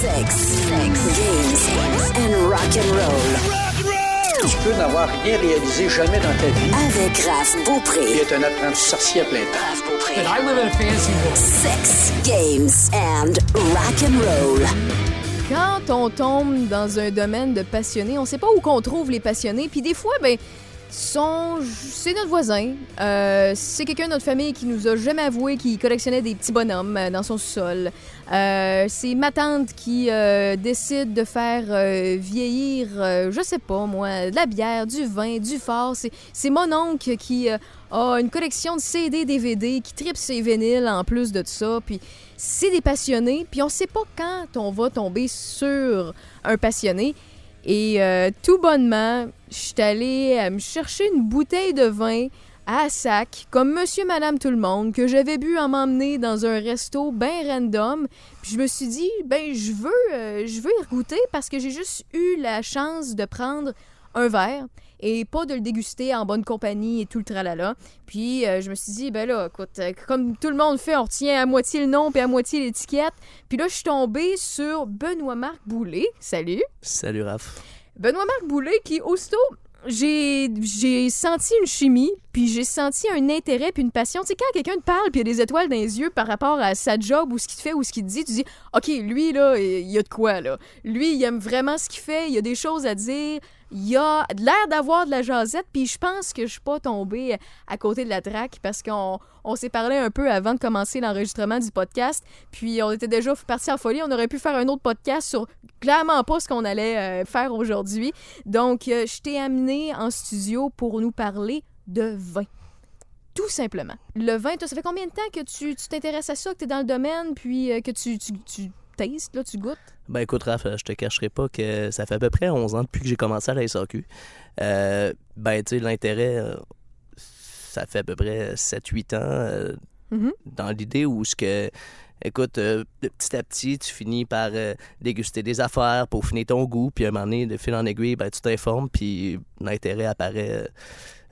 Sex, sex, games and rock and roll. Tu peux n'avoir rien réalisé jamais dans ta vie Avec Raph Beaupré. être un apprenti sorcier à plein temps. Raph Beaupré. I live in a fancy world. Sex, games and rock and roll. Quand on tombe dans un domaine de passionnés, on sait pas où qu'on trouve les passionnés. Puis des fois, ben, c'est notre voisin. Euh, c'est quelqu'un de notre famille qui nous a jamais avoué qu'il collectionnait des petits bonhommes euh, dans son sol. Euh, c'est ma tante qui décide de faire vieillir, je sais pas moi, de la bière, du vin, du fort. C'est, mon oncle qui a une collection de CD, DVD, qui tripe ses vinyles en plus de ça. Puis c'est des passionnés. Puis on sait pas quand on va tomber sur un passionné. Et euh, tout bonnement, je suis allée euh, me chercher une bouteille de vin à sac, comme monsieur, madame, tout le monde, que j'avais bu en m'emmener dans un resto bien random. Puis je me suis dit, ben, je veux, euh, je veux y goûter parce que j'ai juste eu la chance de prendre un verre et pas de le déguster en bonne compagnie et tout le tralala. Puis euh, je me suis dit, ben là, écoute, euh, comme tout le monde fait, on retient à moitié le nom puis à moitié l'étiquette. Puis là, je suis tombée sur Benoît-Marc Boulet. Salut! Salut Raph. Benoît-Marc Boulet qui, aussitôt, j'ai j'ai senti une chimie, puis j'ai senti un intérêt puis une passion. Tu sais, quand quelqu'un te parle puis il y a des étoiles dans les yeux par rapport à sa job ou ce qu'il fait ou ce qu'il te dit, tu dis, OK, lui, là, il y a de quoi, là. Lui, il aime vraiment ce qu'il fait, il y a des choses à dire, il a de l'air d'avoir de la jasette, puis je pense que je suis pas tombée à côté de la traque parce qu'on on s'est parlé un peu avant de commencer l'enregistrement du podcast, puis on était déjà parti en folie. On aurait pu faire un autre podcast sur clairement pas ce qu'on allait euh, faire aujourd'hui. Donc, euh, je t'ai amené en studio pour nous parler de vin. Tout simplement. Le vin, toi, ça fait combien de temps que tu t'intéresses à ça, que tu es dans le domaine, puis euh, que tu, tu, tu tastes, là, tu goûtes? Ben écoute Raph, je te cacherai pas que ça fait à peu près 11 ans depuis que j'ai commencé à la SAQ. Euh, ben tu sais, l'intérêt, euh, ça fait à peu près 7-8 ans euh, Mhm. dans l'idée où ce que... Écoute, euh, de petit à petit, tu finis par euh, déguster des affaires, peaufiner ton goût, puis à un moment donné, de fil en aiguille, ben, tu t'informes, puis l'intérêt apparaît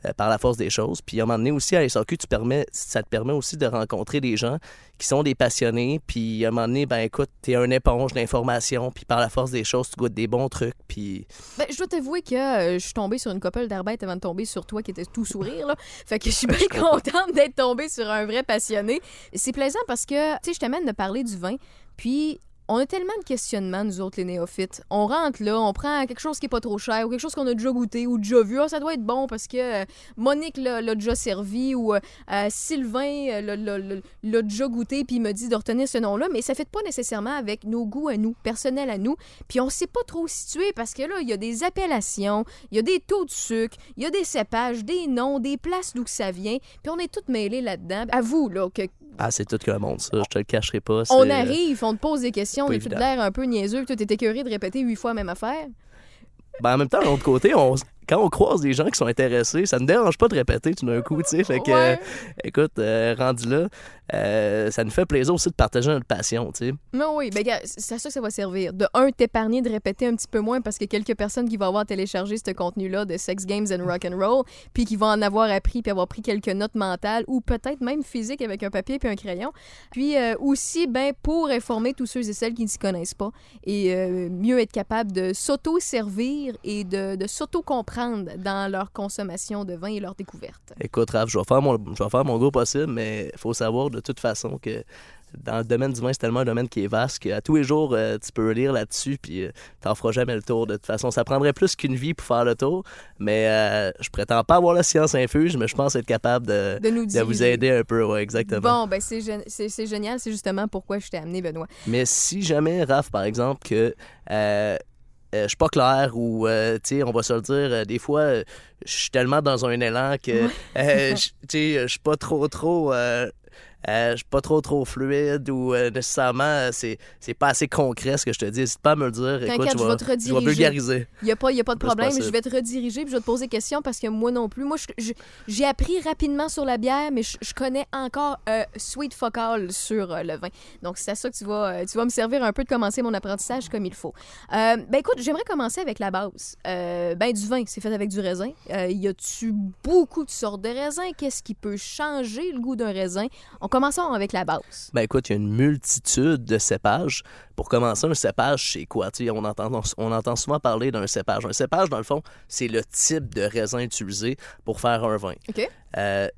euh, par la force des choses. Puis à un moment donné aussi, à SAQ, tu permets, ça te permet aussi de rencontrer des gens qui sont des passionnés, puis à un moment donné, ben écoute, t'es un éponge d'informations, puis par la force des choses, tu goûtes des bons trucs, puis... Ben, je dois t'avouer que euh, je suis tombée sur une couple d'arbettes avant de tomber sur toi qui était tout sourire. Là. Fait que je suis bien contente d'être tombée sur un vrai passionné. C'est plaisant parce que, tu sais, je t'amène de parler du vin, puis on a tellement de questionnements, nous autres, les néophytes. On rentre là, on prend quelque chose qui est pas trop cher ou quelque chose qu'on a déjà goûté ou déjà vu. Ah, ça doit être bon parce que euh, Monique l'a déjà servi ou euh, euh, Sylvain l'a- déjà goûté puis il me dit de retenir ce nom-là. Mais ça fait pas nécessairement avec nos goûts à nous, personnels à nous. Puis on sait pas trop situer parce que là, il y a des appellations, il y a des taux de sucre, il y a des cépages, des noms, des places d'où ça vient. Puis on est tous mêlés là-dedans. À vous, là, que Ah, c'est tout que le monde, ça, je te le cacherai pas. on c'est- arrive, on te pose des questions, on a tout l'air un peu niaiseux, que toi, t'es écœuré de répéter huit fois la même affaire. Ben, en même temps, de l'autre côté, on, quand on croise des gens qui sont intéressés, ça ne dérange pas de répéter tout d'un coup, tu sais. Fait que, Ouais. euh, écoute, euh, rendu là, euh, ça nous fait plaisir aussi de partager notre passion, tu sais. Mais oui, ben, c'est ça que ça va servir. De un, t'épargner de répéter un petit peu moins parce que quelques personnes qui vont avoir téléchargé ce contenu-là de Sex Games and Rock and Roll, puis qui vont en avoir appris puis avoir pris quelques notes mentales ou peut-être même physiques avec un papier puis un crayon. Puis euh, aussi, ben, pour informer tous ceux et celles qui ne s'y connaissent pas et mieux être capable de s'auto-servir et de, de s'auto-comprendre dans leur consommation de vin et leur découverte. Écoute, Raph, je vais faire mon, je vais faire mon gros possible, mais il faut savoir de toute façon que dans le domaine du vin, c'est tellement un domaine qui est vaste qu'à tous les jours, euh, tu peux lire là-dessus, puis euh, t'en feras jamais le tour. De toute façon, ça prendrait plus qu'une vie pour faire le tour, mais euh, je prétends pas avoir la science infuse, mais je pense être capable de, De nous de vous aider un peu, ouais, exactement. Bon, ben c'est gé- c'est c'est génial, c'est justement pourquoi je t'ai amené, Benoît. Mais si jamais, Raph, par exemple, que euh, je suis pas clair ou, euh, tu sais, on va se le dire, euh, des fois, euh, je suis tellement dans un élan que, euh, sais, je suis pas trop, trop... euh, je suis pas trop trop fluide ou euh, nécessairement euh, c'est c'est pas assez concret ce que je te dis n'hésite pas à me le dire écoute je vais, te je vais rediriger. vulgariser Il n'y a pas, y a pas de problème. Je vais te rediriger puis je vais te poser des questions parce que moi non plus. Moi, j'ai appris rapidement sur la bière, mais je, je connais encore euh, Sweet Focal sur euh, le vin. Donc, c'est à ça que tu vas, tu vas me servir un peu de commencer mon apprentissage comme il faut. Ben écoute, j'aimerais commencer avec la base. Ben, du vin, c'est fait avec du raisin. Y a-tu beaucoup de sortes de raisins? Qu'est-ce qui peut changer le goût d'un raisin? On commençons avec la base. Ben écoute, il y a une multitude de cépages. Pour commencer, un cépage, c'est quoi? Tu sais, on, entend, on entend souvent parler d'un cépage. Un cépage, dans le fond, c'est le type de raisin utilisé pour faire un vin. OK. Euh,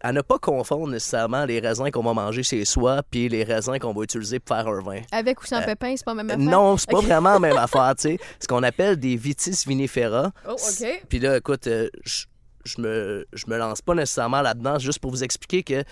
à ne pas confondre nécessairement les raisins qu'on va manger chez soi puis les raisins qu'on va utiliser pour faire un vin. Avec ou sans Euh, pépins, c'est pas la même affaire? Non, c'est pas vraiment la même affaire, tu sais. Ce qu'on appelle des vitis vinifera. Oh, OK. Puis là, écoute, euh, je je me, je me lance pas nécessairement là-dedans, juste pour vous expliquer que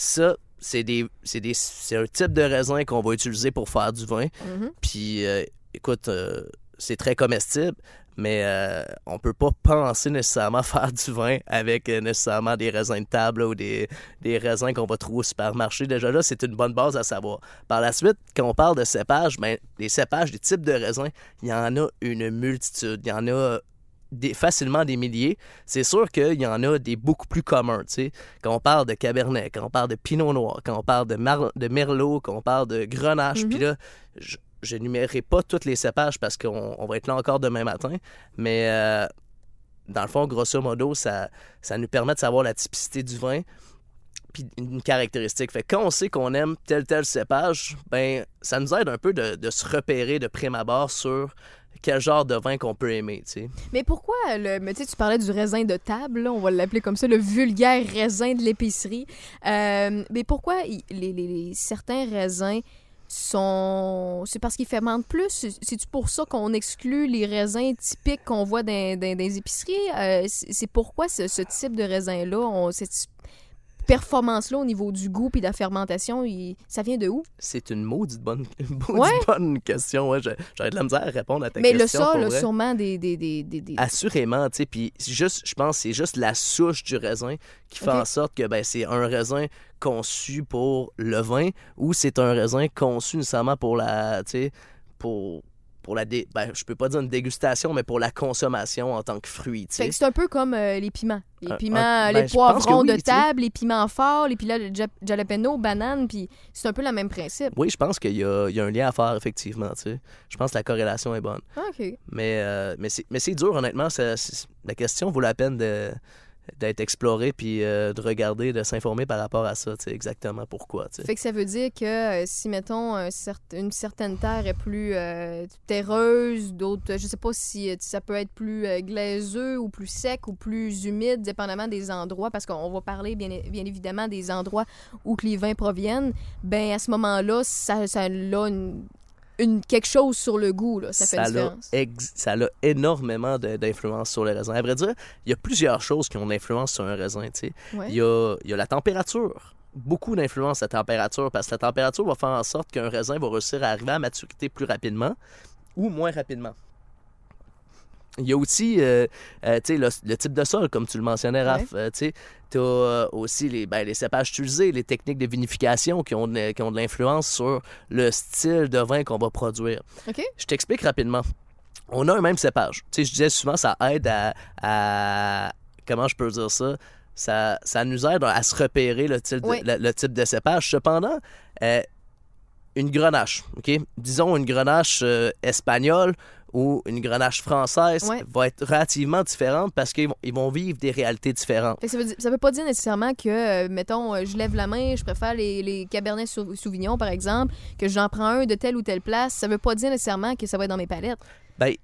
ça, c'est des, c'est des, c'est un type de raisin qu'on va utiliser pour faire du vin. Mhm. Puis, euh, écoute, euh, c'est très comestible, mais euh, on peut pas penser nécessairement faire du vin avec euh, nécessairement des raisins de table là, ou des, des raisins qu'on va trouver au supermarché. Déjà là, c'est une bonne base à savoir. Par la suite, quand on parle de cépages, ben, les cépages, des types de raisins, il y en a une multitude. Il y en a des, facilement des milliers. C'est sûr qu'il y en a des beaucoup plus communs. tu sais. Quand on parle de Cabernet, quand on parle de Pinot Noir, quand on parle de, Mar- de Merlot, quand on parle de Grenache, Mhm. puis là, je n'énumérerai pas tous les cépages parce qu'on on va être là encore demain matin, mais euh, dans le fond, grosso modo, ça, ça nous permet de savoir la typicité du vin puis une caractéristique. Fait que quand on sait qu'on aime tel tel cépage, ben ça nous aide un peu de, de se repérer de prime abord sur quel genre de vin qu'on peut aimer, tu sais. Mais pourquoi le. Mais tu parlais du raisin de table, là, on va l'appeler comme ça, le vulgaire raisin de l'épicerie. Euh, mais pourquoi les, certains raisins sont. C'est parce qu'ils fermentent plus? C'est- pour ça qu'on exclut les raisins typiques qu'on voit dans, dans- les épiceries? Euh, c'est pourquoi ce, type de raisin-là, on- cette performance-là au niveau du goût puis de la fermentation, il- ça vient de où? C'est une maudite bonne, une maudite Ouais. bonne question. Ouais, j'aurais de la misère à répondre à ta Mais le question. pour là, vrai. sûrement des. des, des, des- Assurément, tu sais, puis juste, je pense, que c'est juste la souche du raisin qui fait en sorte que ben, c'est un raisin conçu pour le vin ou c'est un raisin conçu nécessairement pour la, pour, pour la, dé- ben, je peux pas dire une dégustation, mais pour la consommation en tant que fruit, c'est un peu comme euh, les piments. Les piments, un- les ben, pense que poivrons oui, de table, les piments forts, les piments jalapeno, bananes, puis c'est un peu le même principe. Oui, je pense qu'il y y a un lien à faire, effectivement, tu sais. Je pense que la corrélation est bonne. Ah. Mais, euh, mais c'est dur, honnêtement. la question vaut la peine de d'être explorée puis euh, de regarder, de s'informer par rapport à ça, exactement pourquoi. que ça veut dire que euh, si, mettons, une certaine terre est plus euh, terreuse, d'autres, je sais pas si ça peut être plus glaiseux ou plus sec ou plus humide, dépendamment des endroits, parce qu'on va parler bien, bien évidemment des endroits où que les vins proviennent, ben à ce moment-là, ça, ça a une, une- quelque chose sur le goût, là. Ça fait une a, différence. ça a énormément d'influence sur le raisin. À vrai dire, il y a plusieurs choses qui ont d'influence sur un raisin. tu sais. Ouais. Il, y a, il y a la température. Beaucoup d'influence la température parce que la température va faire en sorte qu'un raisin va réussir à arriver à maturité plus rapidement ou moins rapidement. Il y a aussi euh, euh, le, le type de sol, comme tu le mentionnais, Raph. Euh, tu as aussi les, ben, les cépages utilisés, les techniques de vinification qui ont de, qui ont de l'influence sur le style de vin qu'on va produire. Je t'explique rapidement. On a un même cépage. Je disais souvent, ça aide à, à- Comment je peux dire ça? Ça, ça nous aide à se repérer le type de, le, le type de cépage. Cependant, une grenache, OK? Disons une grenache espagnole ou une grenache française Ouais. va être relativement différente parce qu'ils vont, ils vont vivre des réalités différentes. Ça, veut dire- ça veut pas dire nécessairement que, euh, mettons, euh, je lève la main, je préfère les, les Cabernet Sau- Sauvignon, par exemple, que j'en prends un de telle ou telle place. Ça veut pas dire nécessairement que ça va être dans mes palettes. Ben,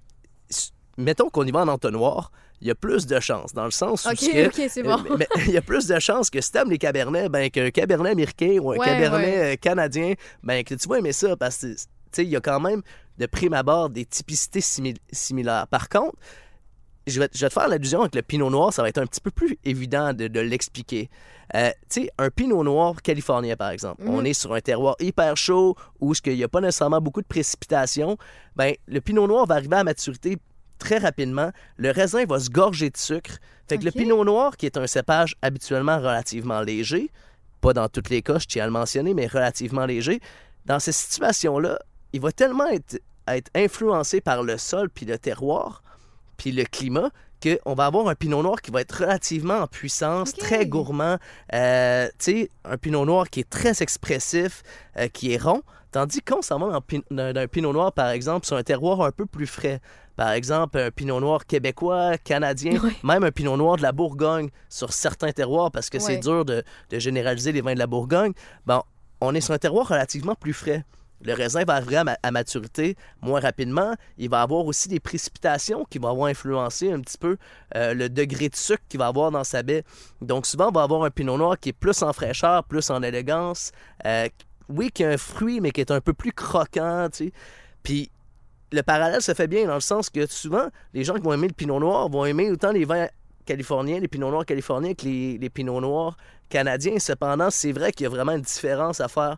mettons qu'on y va en entonnoir, il y a plus de chances, dans le sens où OK, que- OK, c'est bon. Euh, mais il y a plus de chances que si t'aimes les cabernets, ben qu'un cabernet américain ou un Ouais, cabernet ouais. canadien, ben que tu vas aimer ça parce que tu sais, il y a quand même de prime abord des typicités simi- similaires. Par contre, je vais, je vais te faire l'allusion avec le pinot noir, ça va être un petit peu plus évident de, de l'expliquer. Euh, tu sais, un pinot noir californien, par exemple, Mhm. on est sur un terroir hyper chaud où il n'y a pas nécessairement beaucoup de précipitations. Ben, le pinot noir va arriver à maturité très rapidement. Le raisin va se gorger de sucre. Fait que le pinot noir, qui est un cépage habituellement relativement léger, pas dans tous les cas, je tiens à le mentionner, mais relativement léger, dans ces situations-là, il va tellement être, être influencé par le sol puis le terroir puis le climat qu'on va avoir un pinot noir qui va être relativement en puissance, très gourmand. Euh, tu sais, un pinot noir qui est très expressif, euh, qui est rond. Tandis qu'on s'en va d'un pinot noir, par exemple, sur un terroir un peu plus frais. Par exemple, un pinot noir québécois, canadien, même un pinot noir de la Bourgogne sur certains terroirs, parce que c'est dur de, de généraliser les vins de la Bourgogne. Bon, on est sur un terroir relativement plus frais. Le raisin va arriver à, ma- à maturité moins rapidement. Il va avoir aussi des précipitations qui vont avoir influencé un petit peu euh, le degré de sucre qu'il va avoir dans sa baie. Donc souvent, on va avoir un pinot noir qui est plus en fraîcheur, plus en élégance. Euh, oui, qui a un fruit, mais qui est un peu plus croquant, tu. Puis le parallèle se fait bien dans le sens que souvent, les gens qui vont aimer le pinot noir vont aimer autant les vins californiens, les pinots noirs californiens que les, les pinots noirs canadiens. Cependant, c'est vrai qu'il y a vraiment une différence à faire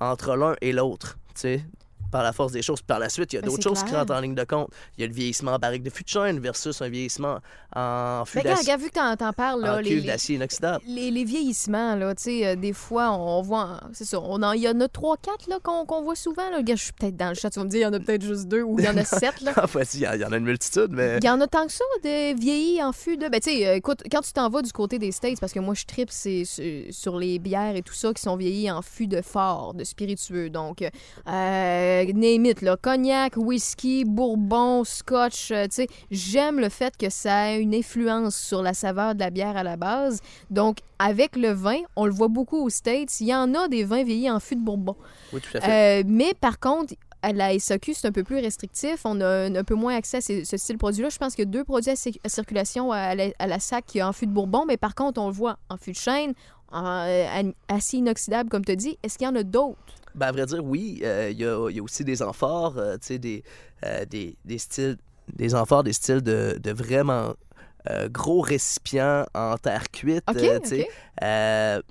entre l'un et l'autre, tu sais, par la force des choses. Puis par la suite, il y a Ben, d'autres choses qui rentrent en ligne de compte. Il y a le vieillissement en barrique de fût de chêne versus un vieillissement en fût d'acier, vu que t'en, parles, là, en les, les- d'acier inoxydable. les- les vieillissements, là, tu sais, euh, des fois, on voit, c'est ça, on en, il y en a trois, quatre, là, qu'on, qu'on voit souvent, là. Je suis peut-être dans le chat, tu vas me dire, il y en a peut-être juste deux, ou il y en a sept, là. En fait, il y, en- il y en a une multitude, mais Il y en a tant que ça, de vieillis en fût de. Ben, tu sais, euh, écoute, quand tu t'en vas du côté des States, parce que moi, je tripe c'est, sur les bières et tout ça qui sont vieillis en fût de fort, de spiritueux. Donc, euh, name it, là, cognac, whisky, bourbon, scotch. euh, tu sais, j'aime le fait que ça a une influence sur la saveur de la bière à la base. Donc, avec le vin, on le voit beaucoup aux States, il y en a des vins vieillis en fût de bourbon. oui, tout à fait. Euh, mais par contre, à la SAQ, c'est un peu plus restrictif. On a un, un peu moins accès à ces- ce style de produit-là. Je pense qu'il y a deux produits à, cir- à circulation à la, à la SAC qui est en fût de Bourbon, mais par contre, on le voit en fût de chêne, en euh, acier inoxydable, comme tu as dit. Est-ce qu'il y en a d'autres? Ben, à vrai dire, oui. euh, Il y, a, il y a aussi des amphores, euh, tu sais, des, euh, des, des styles, des amphores, des styles de, de vraiment euh, gros récipients en terre cuite. OK, tu sais. OK.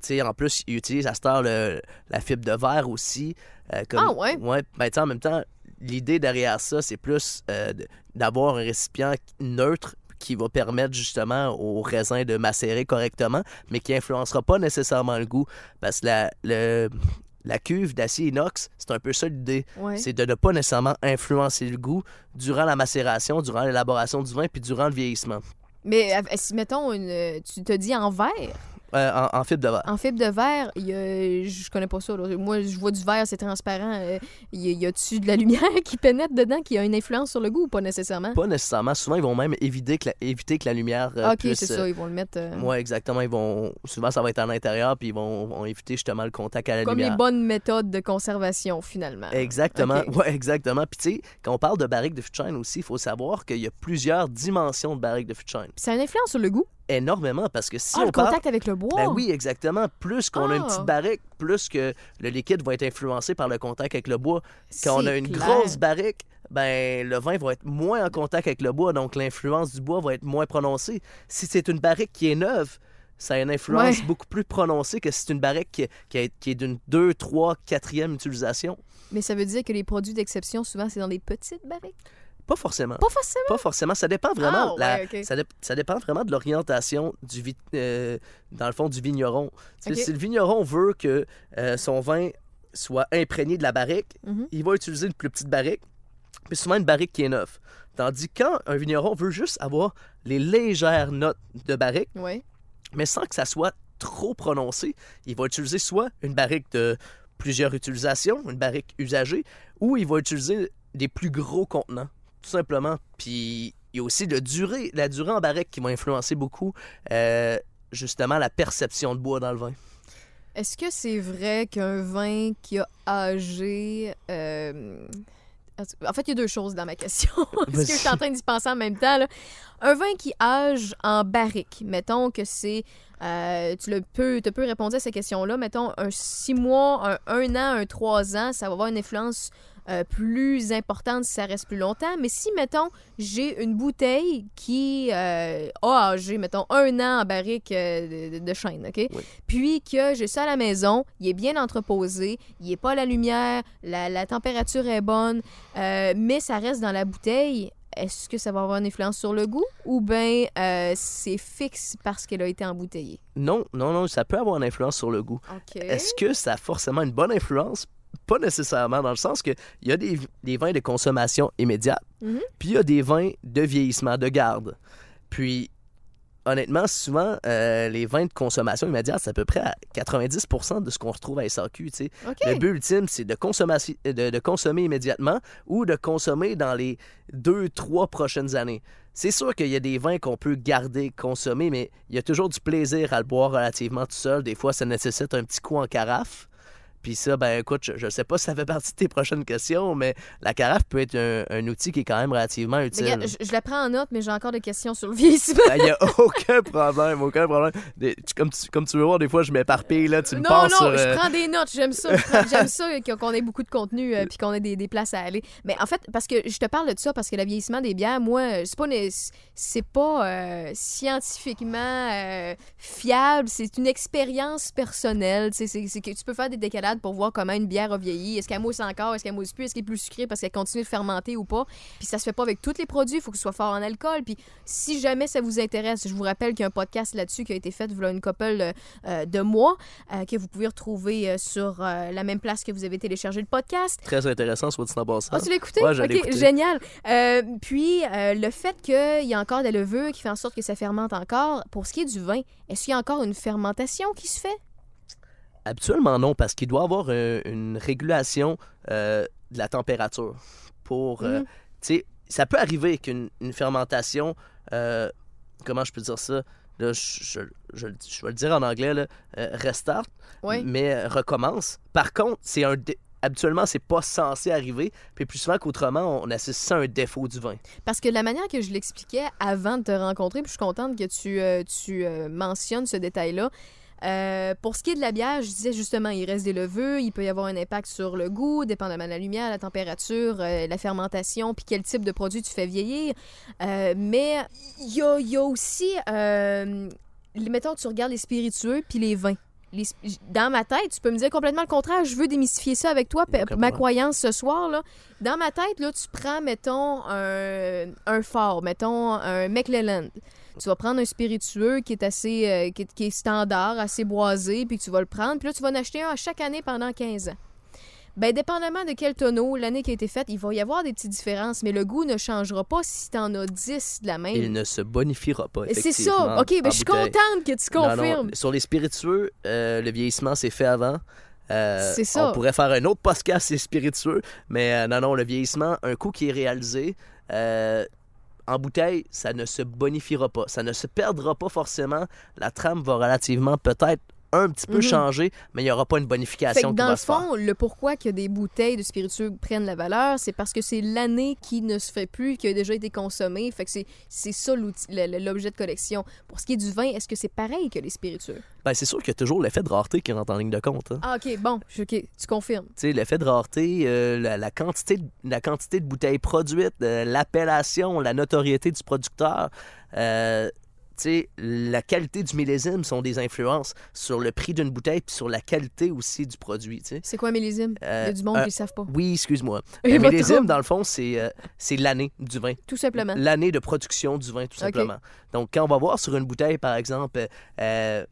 Tu sais, en plus, ils utilisent à cette heure le- la fibre de verre aussi. comme, Ah, ouais? Ouais. Ben, en même temps, l'idée derrière ça, c'est plus d'avoir un récipient neutre qui va permettre justement au raisin de macérer correctement, mais qui influencera pas nécessairement le goût. Parce que la, le- la cuve d'acier inox, c'est un peu ça l'idée. Ouais. C'est de ne pas nécessairement influencer le goût durant la macération, durant l'élaboration du vin, puis durant le vieillissement. Mais euh, si, mettons, une, tu te dis en verre, Euh, en, en fibre de verre. en fibre de verre, il y a- je connais pas ça. là. Moi, je vois du verre, c'est transparent. Euh, y, y a-tu de la lumière qui pénètre dedans, qui a une influence sur le goût ou pas nécessairement? Pas nécessairement. Souvent, ils vont même éviter que la, éviter que la lumière euh, ok, c'est ça, ils vont le mettre. euh, Oui, exactement. Ils vont... Souvent, ça va être à l'intérieur, puis ils vont, vont éviter justement le contact à la Comme lumière. les bonnes méthodes de conservation, finalement. Exactement. Ouais, exactement. Puis tu sais, quand on parle de barrique de fût de chêne aussi, il faut savoir qu'il y a plusieurs dimensions de barrique de fût de chêne. Puis ça a une influence sur le goût? Énormément, parce que si ah, on le parle... contact avec le bois. Ben oui, exactement. Plus qu'on a une Ah. petite barrique, plus que le liquide va être influencé par le contact avec le bois. Quand on a une clair. grosse barrique, ben le vin va être moins en contact avec le bois, donc l'influence du bois va être moins prononcée. Si c'est une barrique qui est neuve, ça a une influence Ouais. beaucoup plus prononcée que si c'est une barrique qui, qui est- qui est d'une 2, 3, 4e utilisation. Mais ça veut dire que les produits d'exception, souvent, c'est dans des petites barriques? Pas forcément. Pas forcément? Pas forcément. Ça dépend vraiment. Ah, la- ouais, ok. ça, dép- ça dépend vraiment de l'orientation du vi- euh, dans le fond du vigneron. Si le vigneron veut que euh, son vin soit imprégné de la barrique, Mhm. il va utiliser une plus petite barrique, puis souvent une barrique qui est neuve. Tandis que quand un vigneron veut juste avoir les légères notes de barrique, Ouais. mais sans que ça soit trop prononcé, il va utiliser soit une barrique de plusieurs utilisations, une barrique usagée, ou il va utiliser des plus gros contenants, simplement. Puis il y a aussi le durée, la durée en barrique qui va influencer beaucoup euh, justement la perception de bois dans le vin. Est-ce que c'est vrai qu'un vin qui a âgé. euh, En fait, il y a deux choses dans ma question. Parce que je suis en train d'y penser en même temps. Un vin qui âge en barrique, mettons que c'est. euh, tu le peux, peux répondre à cette question-là. Mettons un six mois, un, un an, un trois ans, ça va avoir une influence euh, plus importante si ça reste plus longtemps. Mais si, mettons, j'ai une bouteille qui euh, a âgé, mettons, un an en barrique euh, de, de chêne, OK? Oui. Puis que j'ai ça à la maison, il est bien entreposé, il n'est pas à la lumière, la, la température est bonne, mais ça reste dans la bouteille. Est-ce que ça va avoir une influence sur le goût ou bien euh, c'est fixe parce qu'elle a été embouteillée? Non, non, non, ça peut avoir une influence sur le goût. Est-ce que ça a forcément une bonne influence? Pas nécessairement, dans le sens que il y a des, des vins de consommation immédiate, Mhm. puis il y a des vins de vieillissement, de garde. Puis, honnêtement, souvent, euh, les vins de consommation immédiate, c'est à peu près à 90% de ce qu'on retrouve à SAQ. Le but ultime, c'est de, consommer- de, de consommer immédiatement ou de consommer dans les deux, trois prochaines années. C'est sûr qu'il y a des vins qu'on peut garder, consommer, mais il y a toujours du plaisir à le boire relativement tout seul. Des fois, ça nécessite un petit coup en carafe. Puis ça, ben écoute, je, je sais pas si ça fait partie de tes prochaines questions, mais la carafe peut être un, un outil qui est quand même relativement utile. regarde, je, je la prends en note, mais j'ai encore des questions sur le vieillissement. Il n'y a aucun problème, aucun problème. Des- tu- comme, tu, comme tu veux voir, des fois, je m'éparpille, là, tu me non, non, sur... je euh, prends des notes. J'aime ça. J'aime ça qu'on ait beaucoup de contenu euh, puis qu'on ait des, des places à aller. Mais en fait, parce que je te parle de ça parce que le vieillissement des bières, moi, euh, c'est pas, c'est pas euh, scientifiquement fiable. C'est une expérience personnelle. C'est que tu peux faire des décalades pour voir comment une bière a vieilli. Est-ce qu'elle mousse encore? Est-ce qu'elle mousse plus? Est-ce qu'elle est plus sucrée parce qu'elle continue de fermenter ou pas? Puis ça se fait pas avec tous les produits. Il faut que ce soit fort en alcool. Puis si jamais ça vous intéresse, je vous rappelle qu'il y a un podcast là-dessus qui a été fait a une couple euh, euh, de mois euh, que vous pouvez retrouver sur euh, la même place que vous avez téléchargé le podcast. Très intéressant, soit dit en passant. Ah, tu l'as écouté? Ouais, écouté. génial. Puis, le fait qu'il y a encore des levures qui fait en sorte que ça fermente encore, pour ce qui est du vin, est-ce qu'il y a encore une fermentation qui se fait? Habituellement, non, parce qu'il doit y avoir euh, une régulation euh, de la température. Pour, euh, Mhm. ça peut arriver qu'une une fermentation, euh, comment je peux dire ça? Là, je, je, je- je vais le dire en anglais, là, restart, Oui. mais recommence. Par contre, c'est un habituellement, c'est pas censé arriver, puis plus souvent qu'autrement, on associe ça à un défaut du vin. Parce que la manière que je l'expliquais avant de te rencontrer, puis je suis contente que tu, euh, tu euh, mentionnes ce détail-là. Euh, pour ce qui est de la bière, je disais justement, il reste des levures, il peut y avoir un impact sur le goût, dépendamment de la lumière, la température, euh, la fermentation, puis quel type de produit tu fais vieillir. Euh, mais il y a, il y a aussi, mettons, tu regardes les spiritueux puis les vins. Les dans ma tête, tu peux me dire complètement le contraire. Je veux démystifier ça avec toi, ma problème. croyance ce soir. Là. Dans ma tête, là, tu prends, mettons, un, un fort, mettons, un McLelland. Tu vas prendre un spiritueux qui est assez euh, qui, est, qui est standard, assez boisé, puis tu vas le prendre. Puis là, tu vas en acheter un à chaque année pendant 15 ans. Ben, dépendamment de quel tonneau, l'année qui a été faite, il va y avoir des petites différences, mais le goût ne changera pas si tu en as 10 de la même. Il ne se bonifiera pas, C'est ça. OK, ben, en je suis contente que tu Non, non, confirmes. sur les spiritueux, euh, le vieillissement s'est fait avant. Euh, C'est ça. On pourrait faire un autre podcast sur les spiritueux, mais euh, non, non, le vieillissement, un coup qui est réalisé, euh, en bouteille, ça ne se bonifiera pas. Ça ne se perdra pas forcément. La trame va relativement peut-être un petit peu Mhm. changer, mais il n'y aura pas une Fait bonification qui dans va le se faire. fond, le pourquoi que des bouteilles de spiritueux prennent la valeur, c'est parce que c'est l'année qui ne se fait plus, qui a déjà été consommée. Fait que c'est, ça l'objet de collection. Pour ce qui est du vin, est-ce que c'est pareil que les spiritueux? Ben, c'est sûr qu'il y a toujours l'effet de rareté qui rentre en ligne de compte. hein. Ah, OK, bon, OK, tu confirmes. Tu sais, l'effet de rareté, euh, la, la quantité de, la quantité de bouteilles produites, euh, l'appellation, la notoriété du producteur, euh, sais, la qualité du millésime sont des influences sur le prix d'une bouteille puis sur la qualité aussi du produit. C'est quoi un millésime? Il y Euh, a du monde qui ne savent pas. Oui, excuse-moi. Un millésime, dans le fond, c'est euh, c'est l'année du vin. Tout simplement. L'année de production du vin, tout simplement. Donc, quand on va voir sur une bouteille, par exemple, euh,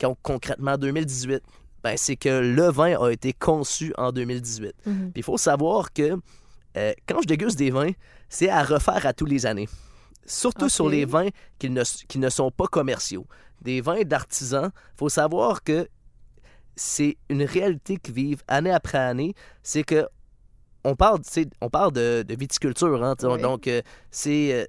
con- concrètement 2018, ben, c'est que le vin a été conçu en 2018. Mhm. Puis il faut savoir que euh, quand je déguste des vins, c'est à refaire à tous les années. Surtout sur les vins qui ne, qui ne sont pas commerciaux. Des vins d'artisans, il faut savoir que c'est une réalité qui vivent année après année. C'est que on parle, on parle de, de viticulture, hein, Oui. donc euh, c'est euh,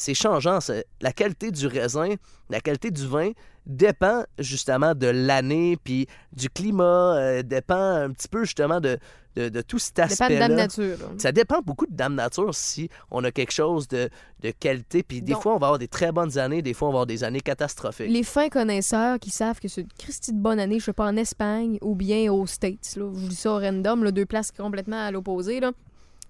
c'est changeant. La qualité du raisin, la qualité du vin dépend justement de l'année, puis du climat, euh, dépend un petit peu justement de, de, de tout cet Dépend de aspect-là. Dame Nature. là. Ça dépend beaucoup de Dame Nature si on a quelque chose de, de qualité. Puis des Donc- fois, on va avoir des très bonnes années, des fois, on va avoir des années catastrophiques. Les fins connaisseurs qui savent que c'est une Christie de bonne année, je sais pas, en Espagne ou bien aux States, là, je vous dis ça au random, là, deux places complètement à l'opposé, là.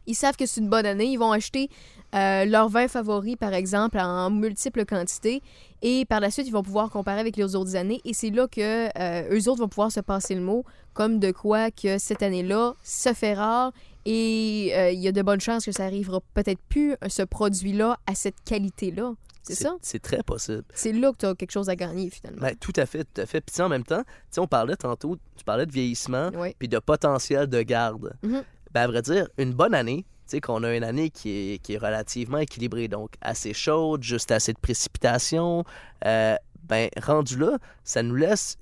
Ils savent que c'est une bonne année, ils vont acheter euh, leur vin favori, par exemple, en multiples quantités, et par la suite, ils vont pouvoir comparer avec les autres années, et c'est là que euh, eux autres vont pouvoir se passer le mot, comme de quoi que cette année-là se fait rare, et euh, il y a de bonnes chances que ça arrivera peut-être plus, ce produit-là, à cette qualité-là. C'est ça? C'est très possible. C'est là que tu as quelque chose à gagner, finalement. Ben, tout à fait, tout à fait. Puis en même temps, on parlait tantôt, tu parlais de vieillissement, Oui. puis de potentiel de garde. Mhm. ben, à vrai dire, une bonne année, sais, qu'on a une année qui est, qui est relativement équilibrée, donc assez chaude, juste assez de précipitations, euh, ben, rendu là, ça nous laisse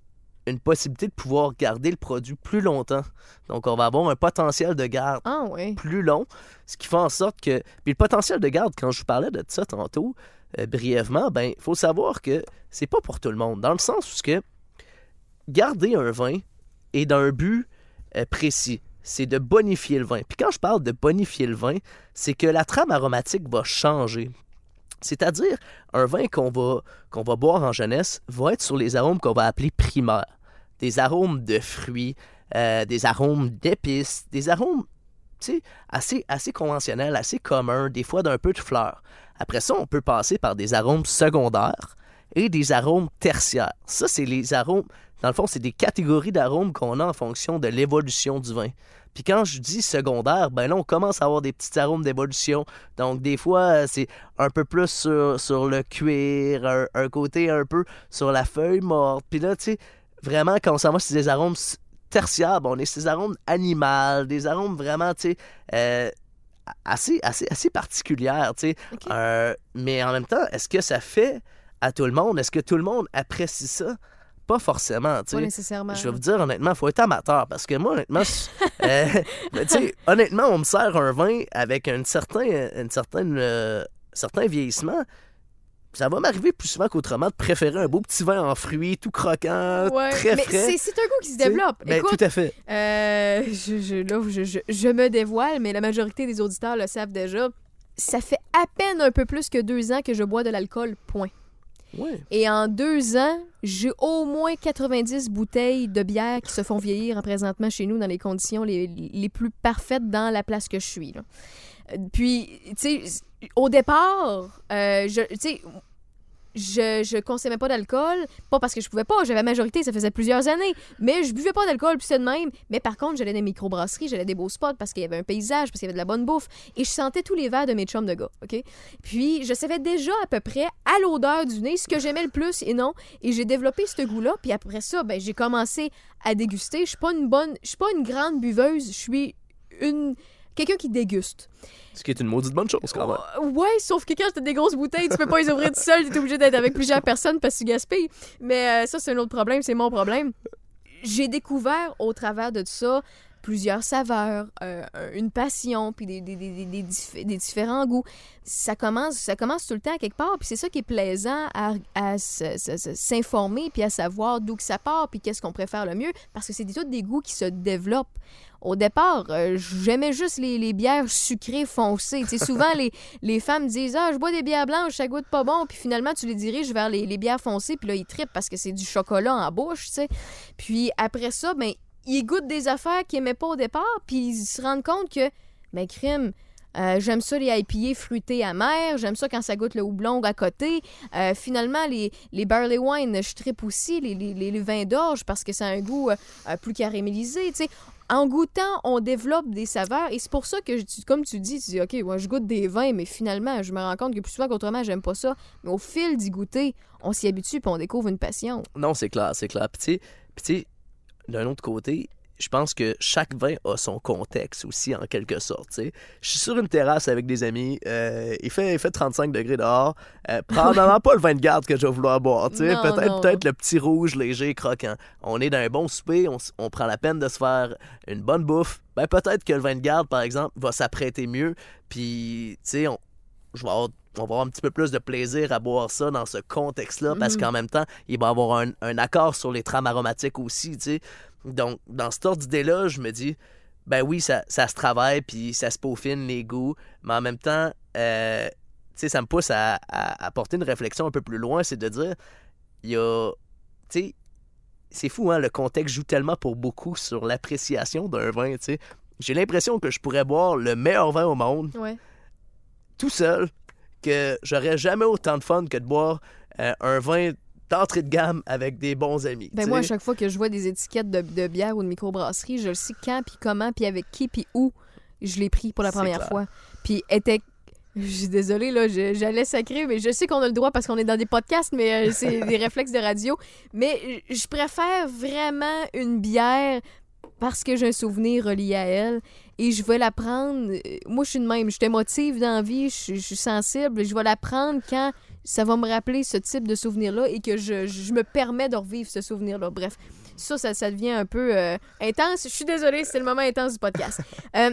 une possibilité de pouvoir garder le produit plus longtemps. Donc, on va avoir un potentiel de garde Ah oui. plus long, ce qui fait en sorte que... Puis le potentiel de garde, quand je vous parlais de ça tantôt, euh, brièvement, ben, il faut savoir que c'est pas pour tout le monde, dans le sens où ce que garder un vin est d'un but euh, précis, c'est de bonifier le vin. Puis quand je parle de bonifier le vin, c'est que la trame aromatique va changer. C'est-à-dire, un vin qu'on va, boire en jeunesse va être sur les arômes qu'on va appeler primaires. Des arômes de fruits, euh, des arômes d'épices, des arômes assez, assez conventionnels, assez communs, des fois d'un peu de fleurs. Après ça, on peut passer par des arômes secondaires et des arômes tertiaires. Ça, c'est les arômes, dans le fond, c'est des catégories d'arômes qu'on a en fonction de l'évolution du vin. Puis quand je dis secondaire, ben là, on commence à avoir des petits arômes d'évolution. Donc, des fois, euh, c'est un peu plus sur, sur le cuir, un, un côté un peu sur la feuille morte. Puis là, tu sais, vraiment, quand on s'en va sur des arômes tertiaires, ben, on est sur des arômes animaux, des arômes vraiment, tu sais, euh, assez, assez, assez particulières, tu sais. Euh, mais en même temps, est-ce que ça fait à tout le monde? Est-ce que tout le monde apprécie ça? Pas forcément, tu Pas nécessairement. Je vais vous dire honnêtement, faut être amateur parce que moi honnêtement, euh, ben, honnêtement, on me sert un vin avec un certain, une certaine, euh, certain vieillissement. Ça va m'arriver plus souvent qu'autrement de préférer un beau petit vin en fruits, tout croquant, Ouais, très mais frais. c'est- c'est un goût qui se développe. Ben, Écoute, tout à fait. Euh, je, je- là, je me dévoile, mais la majorité des auditeurs le savent déjà. Ça fait à peine un peu plus que deux ans que je bois de l'alcool, point. Et en deux ans, j'ai au moins 90 bouteilles de bière qui se font vieillir en présentement chez nous dans les conditions les, les plus parfaites dans la place que je suis. Euh, Puis, tu sais, au départ, euh, je, je, je consommais pas d'alcool, pas parce que je pouvais pas, j'avais majorité, ça faisait plusieurs années, mais je buvais pas d'alcool, puis c'est de même. Mais par contre, j'allais dans des microbrasseries, j'allais des beaux spots parce qu'il y avait un paysage, parce qu'il y avait de la bonne bouffe, et je sentais tous les verres de mes chums de gars, OK? Puis je savais déjà à peu près à l'odeur du nez ce que j'aimais le plus et non, et j'ai développé ce goût-là, puis après ça, ben j'ai commencé à déguster. Je suis pas une bonne, je suis pas une grande buveuse, je suis une quelqu'un qui déguste. Ce qui est une maudite bonne chose quand même. Ouais, sauf que quand t'as des grosses bouteilles, tu peux pas les ouvrir tout seul, t'es obligé d'être avec plusieurs personnes parce que tu gaspilles. Mais euh, ça, c'est un autre problème, c'est mon problème. J'ai découvert au travers de tout ça plusieurs saveurs, euh, une passion, puis des, des, des, des- des dif- des différents goûts. Ça commence, ça commence tout le temps à quelque part, puis c'est ça qui est plaisant à, à s'informer, puis à savoir d'où que ça part, puis qu'est-ce qu'on préfère le mieux, parce que c'est des- tous des goûts qui se développent. Au départ, euh, j'aimais juste les, les bières sucrées foncées. Tu sais, souvent, les, les femmes disent Ah, je bois des bières blanches, ça goûte pas bon. Puis finalement, tu les diriges vers les, les bières foncées, puis là, ils trippent parce que c'est du chocolat en bouche, tu sais. Puis après ça, ben, ils goûtent des affaires qu'ils aimaient pas au départ, puis ils se rendent compte que, ben, crime, euh, j'aime ça les IPA fruités amers, j'aime ça quand ça goûte le houblon à côté. Euh, finalement, les, les barley wine, je trippe aussi, les, vins d'orge, parce que ça a un goût euh, plus caramélisé, tu sais. En goûtant, on développe des saveurs, et c'est pour ça que, comme tu dis, tu dis, OK, ouais, je goûte des vins, mais finalement, je me rends compte que plus souvent qu'autrement, j'aime pas ça. Mais au fil d'y goûter, on s'y habitue, puis on découvre une passion. Non, c'est clair, c'est clair. Puis tu sais, d'un autre côté, je pense que chaque vin a son contexte aussi, en quelque sorte. Je suis sur une terrasse avec des amis, euh, il, fait, il fait 35 degrés dehors. Euh, probablement pas le vin de garde que je vais vouloir boire. tu sais. Non, Peut-être peut-être le petit rouge léger, croquant. On est dans un bon souper, on, prend la peine de se faire une bonne bouffe. Ben, peut-être que le vin de garde, par exemple, va s'apprêter mieux. Puis, tu sais, on, je vais avoir- on va avoir un petit peu plus de plaisir à boire ça dans ce contexte-là, parce Mhm. qu'en même temps, il va y avoir un, un accord sur les trames aromatiques aussi, tu sais. Donc, dans cette ordre d'idée-là, je me dis, ben oui, ça, ça se travaille, puis ça se peaufine les goûts, mais en même temps, euh, tu sais, ça me pousse à, à, à porter une réflexion un peu plus loin, c'est de dire, il y a, tu sais, c'est fou, hein, le contexte joue tellement pour beaucoup sur l'appréciation d'un vin, tu sais. J'ai l'impression que je pourrais boire le meilleur vin au monde, Ouais. tout seul, que j'aurais jamais autant de fun que de boire euh, un vin d'entrée de gamme avec des bons amis. Ben moi, à chaque fois que je vois des étiquettes de, de bière ou de microbrasserie, je le sais quand, puis comment, puis avec qui, puis où je l'ai pris pour la première fois. Puis était... Je suis désolée, là, j'allais sacrer, mais je sais qu'on a le droit parce qu'on est dans des podcasts, mais euh, c'est des réflexes de radio. Mais je préfère vraiment une bière parce que j'ai un souvenir relié à elle. Et je vais la prendre. euh, Moi, je suis de même. Je suis émotive dans la vie, je suis- je suis sensible. Je vais la prendre quand ça va me rappeler ce type de souvenir-là et que je, je me permets de revivre ce souvenir-là. Bref, ça, ça, ça devient un peu euh, intense. Je suis désolée, c'est le moment intense du podcast. Euh,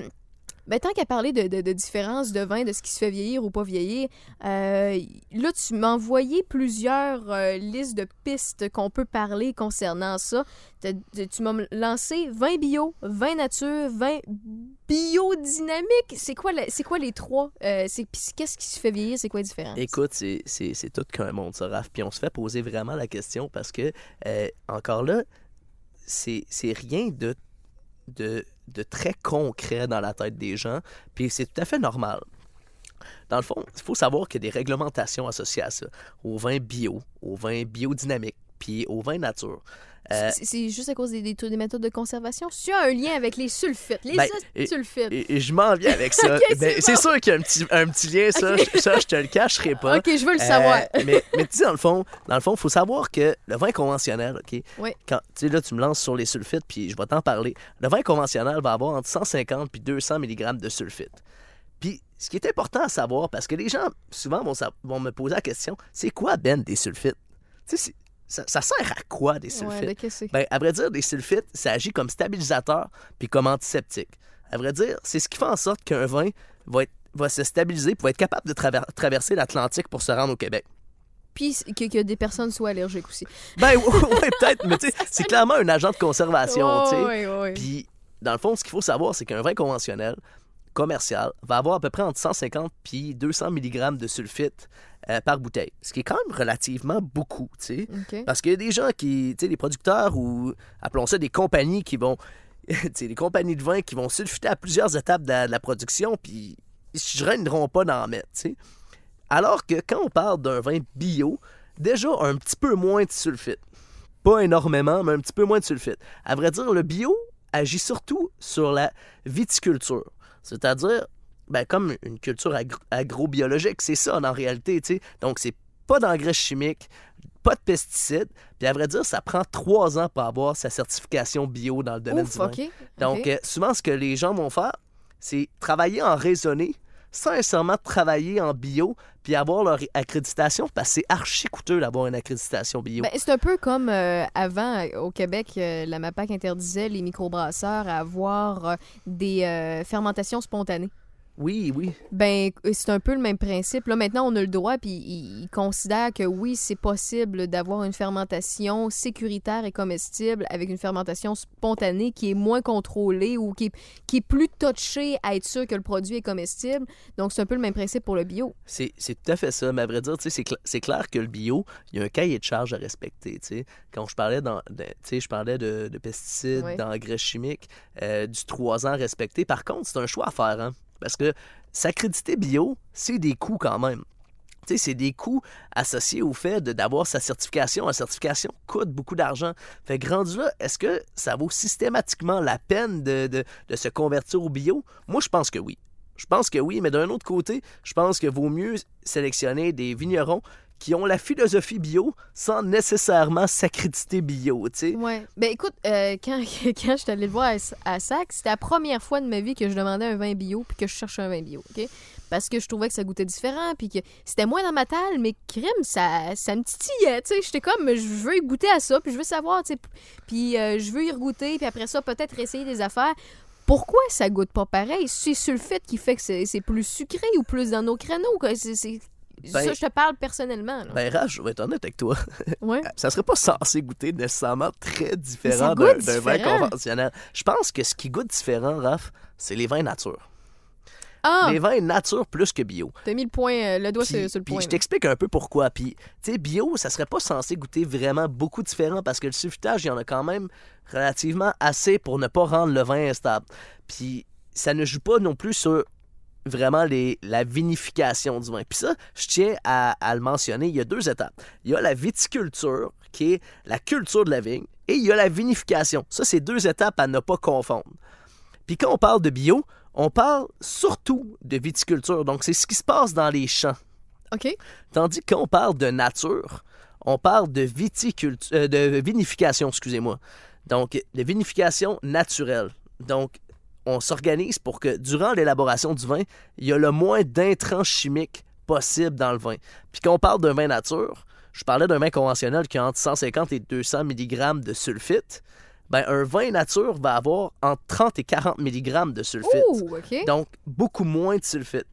ben, tant qu'à parler de, de, de de vin, de ce qui se fait vieillir ou pas vieillir, euh, là, tu m'as envoyé plusieurs euh, listes de pistes qu'on peut parler concernant ça. Tu m'as lancé vin bio, vin nature, vin biodynamique. C'est quoi, les trois? Euh, Qu'est-ce qui se fait vieillir? C'est quoi la différence? Écoute, c'est- tout qu'un monde, ça, Raph. Puis on se fait poser vraiment la question parce que, encore là, c'est rien de, de très concret dans la tête des gens. Puis c'est tout à fait normal. Dans le fond, il faut savoir qu'il y a des réglementations associées à ça, au vin bio, au vin biodynamique, puis au vin nature. Euh, C'est- juste à cause des, des, méthodes de conservation? Tu as un lien avec les sulfites. Les Ben, sulfites. et, et je m'en viens avec ça. Ben, c'est bon. sûr qu'il y a un petit, un petit lien, ça, je, ça, je te le cacherai pas. Ok, je veux le Euh, savoir. mais, mais tu sais, dans le fond, dans le fond, faut savoir que le vin conventionnel, OK? Oui. Quand, tu sais, là, tu me lances sur les sulfites, puis je vais t'en parler. Le vin conventionnel va avoir entre 150 puis 200 mg de sulfite. Puis, ce qui est important à savoir, parce que les gens, souvent, vont, vont me poser la question, c'est quoi, Ben, des sulfites? Tu sais, ça, ça sert à quoi, des sulfites? Ouais? Ben, à vrai dire, des sulfites, ça agit comme stabilisateur puis comme antiseptique. À vrai dire, c'est ce qui fait en sorte qu'un vin va, être, va se stabiliser pour être capable de traver- traverser l'Atlantique pour se rendre au Québec. Puis que, que des personnes soient allergiques aussi. Ben, ouais, peut-être, mais tu sais, c'est clairement un agent de conservation, tu sais. Oui, oui, oui. Puis, dans le fond, ce qu'il faut savoir, c'est qu'un vin conventionnel, commercial, va avoir à peu près entre 150 puis 200 mg de sulfite euh, par bouteille. Ce qui est quand même relativement beaucoup, tu sais. Parce qu'il y a des gens qui, tu sais, des producteurs ou appelons ça des compagnies qui vont, tu sais, des compagnies de vin qui vont sulfiter à plusieurs étapes de la, de la production, puis ils se gêneront pas d'en mettre, tu sais. Alors que quand on parle d'un vin bio, déjà un petit peu moins de sulfite. Pas énormément, mais un petit peu moins de sulfite. À vrai dire, le bio agit surtout sur la viticulture. C'est-à-dire, ben, comme une culture agro- agrobiologique, c'est ça en réalité, tu sais. Donc, c'est pas d'engrais chimiques, pas de pesticides. Puis à vrai dire, ça prend trois ans pour avoir sa certification bio dans le domaine Ouf, du. Donc, euh, souvent, ce que les gens vont faire, c'est travailler en raisonné sans nécessairement travailler en bio puis avoir leur accréditation parce que c'est archi coûteux d'avoir une accréditation bio. Ben, c'est un peu comme euh, avant, euh, au Québec, euh, la MAPAC interdisait les microbrasseurs à avoir des fermentations spontanées. Oui, oui. Ben, c'est un peu le même principe. Là, maintenant, on a le droit, puis ils considèrent que oui, c'est possible d'avoir une fermentation sécuritaire et comestible avec une fermentation spontanée qui est moins contrôlée ou qui est, qui est plus touchée à être sûr que le produit est comestible. Donc, c'est un peu le même principe pour le bio. C'est tout à fait ça. Mais à vrai dire, c'est cl- c'est clair que le bio, il y a un cahier de charge à respecter. Quand je parlais, dans, de, je parlais de, de pesticides, d'engrais chimiques, euh, du 3 ans respecté. Par contre, c'est un choix à faire. Hein? Parce que s'accréditer bio, c'est des coûts quand même. C'est des coûts associés au fait d'avoir sa certification. La certification coûte beaucoup d'argent. Fait que là, est-ce que ça vaut systématiquement la peine de, de- de se convertir au bio? Moi, je pense que oui. Je pense que oui, mais d'un autre côté, je pense que vaut mieux sélectionner des vignerons qui ont la philosophie bio sans nécessairement s'accréditer bio, tu sais. Ouais. Ben écoute, euh, quand, je suis allée le voir à, à Sac, c'était la première fois de ma vie que je demandais un vin bio puis que je cherchais un vin bio, OK? Parce que je trouvais que ça goûtait différent puis que c'était moins dans ma table, mais crème, ça, ça me titillait, tu sais. J'étais comme, je veux goûter à ça puis je veux savoir, tu sais. Puis euh, je veux y regoûter puis après ça, peut-être essayer des affaires. Pourquoi ça goûte pas pareil? C'est sulfite qui fait que c'est plus sucré ou plus dans nos créneaux. C'est... Ben- ça, je te parle personnellement. là. Ben, je vais être honnête avec toi. ouais. ça serait pas censé goûter nécessairement très différent d'un vin conventionnel. Je pense que ce qui goûte différent, Raph, c'est les vins nature. Ah, Les vins nature plus que bio. t'as mis le point, euh, le doigt Puis, sur, sur le puis point. je t'explique un peu pourquoi. Puis, tu sais, bio, ça serait pas censé goûter vraiment beaucoup différent parce que le sulfitage, il y en a quand même relativement assez pour ne pas rendre le vin instable. Puis, ça ne joue pas non plus sur vraiment les, la vinification du vin. Puis ça, je tiens à, à le mentionner, il y a deux étapes. Il y a la viticulture, qui est la culture de la vigne, et il y a la vinification. Ça, c'est deux étapes à ne pas confondre. Puis quand on parle de bio, on parle surtout de viticulture. Donc, c'est ce qui se passe dans les champs. OK. Tandis que quand on parle de nature, on parle de viticulture, euh, de vinification, excusez-moi. Donc, de vinification naturelle. Donc, on s'organise pour que durant l'élaboration du vin, il y a le moins d'intrants chimiques possible dans le vin. Puis quand on parle d'un vin nature, je parlais d'un vin conventionnel qui a entre 150 et 200 mg de sulfite. Ben, un vin nature va avoir entre 30 et 40 mg de sulfite. Donc, beaucoup moins de sulfite.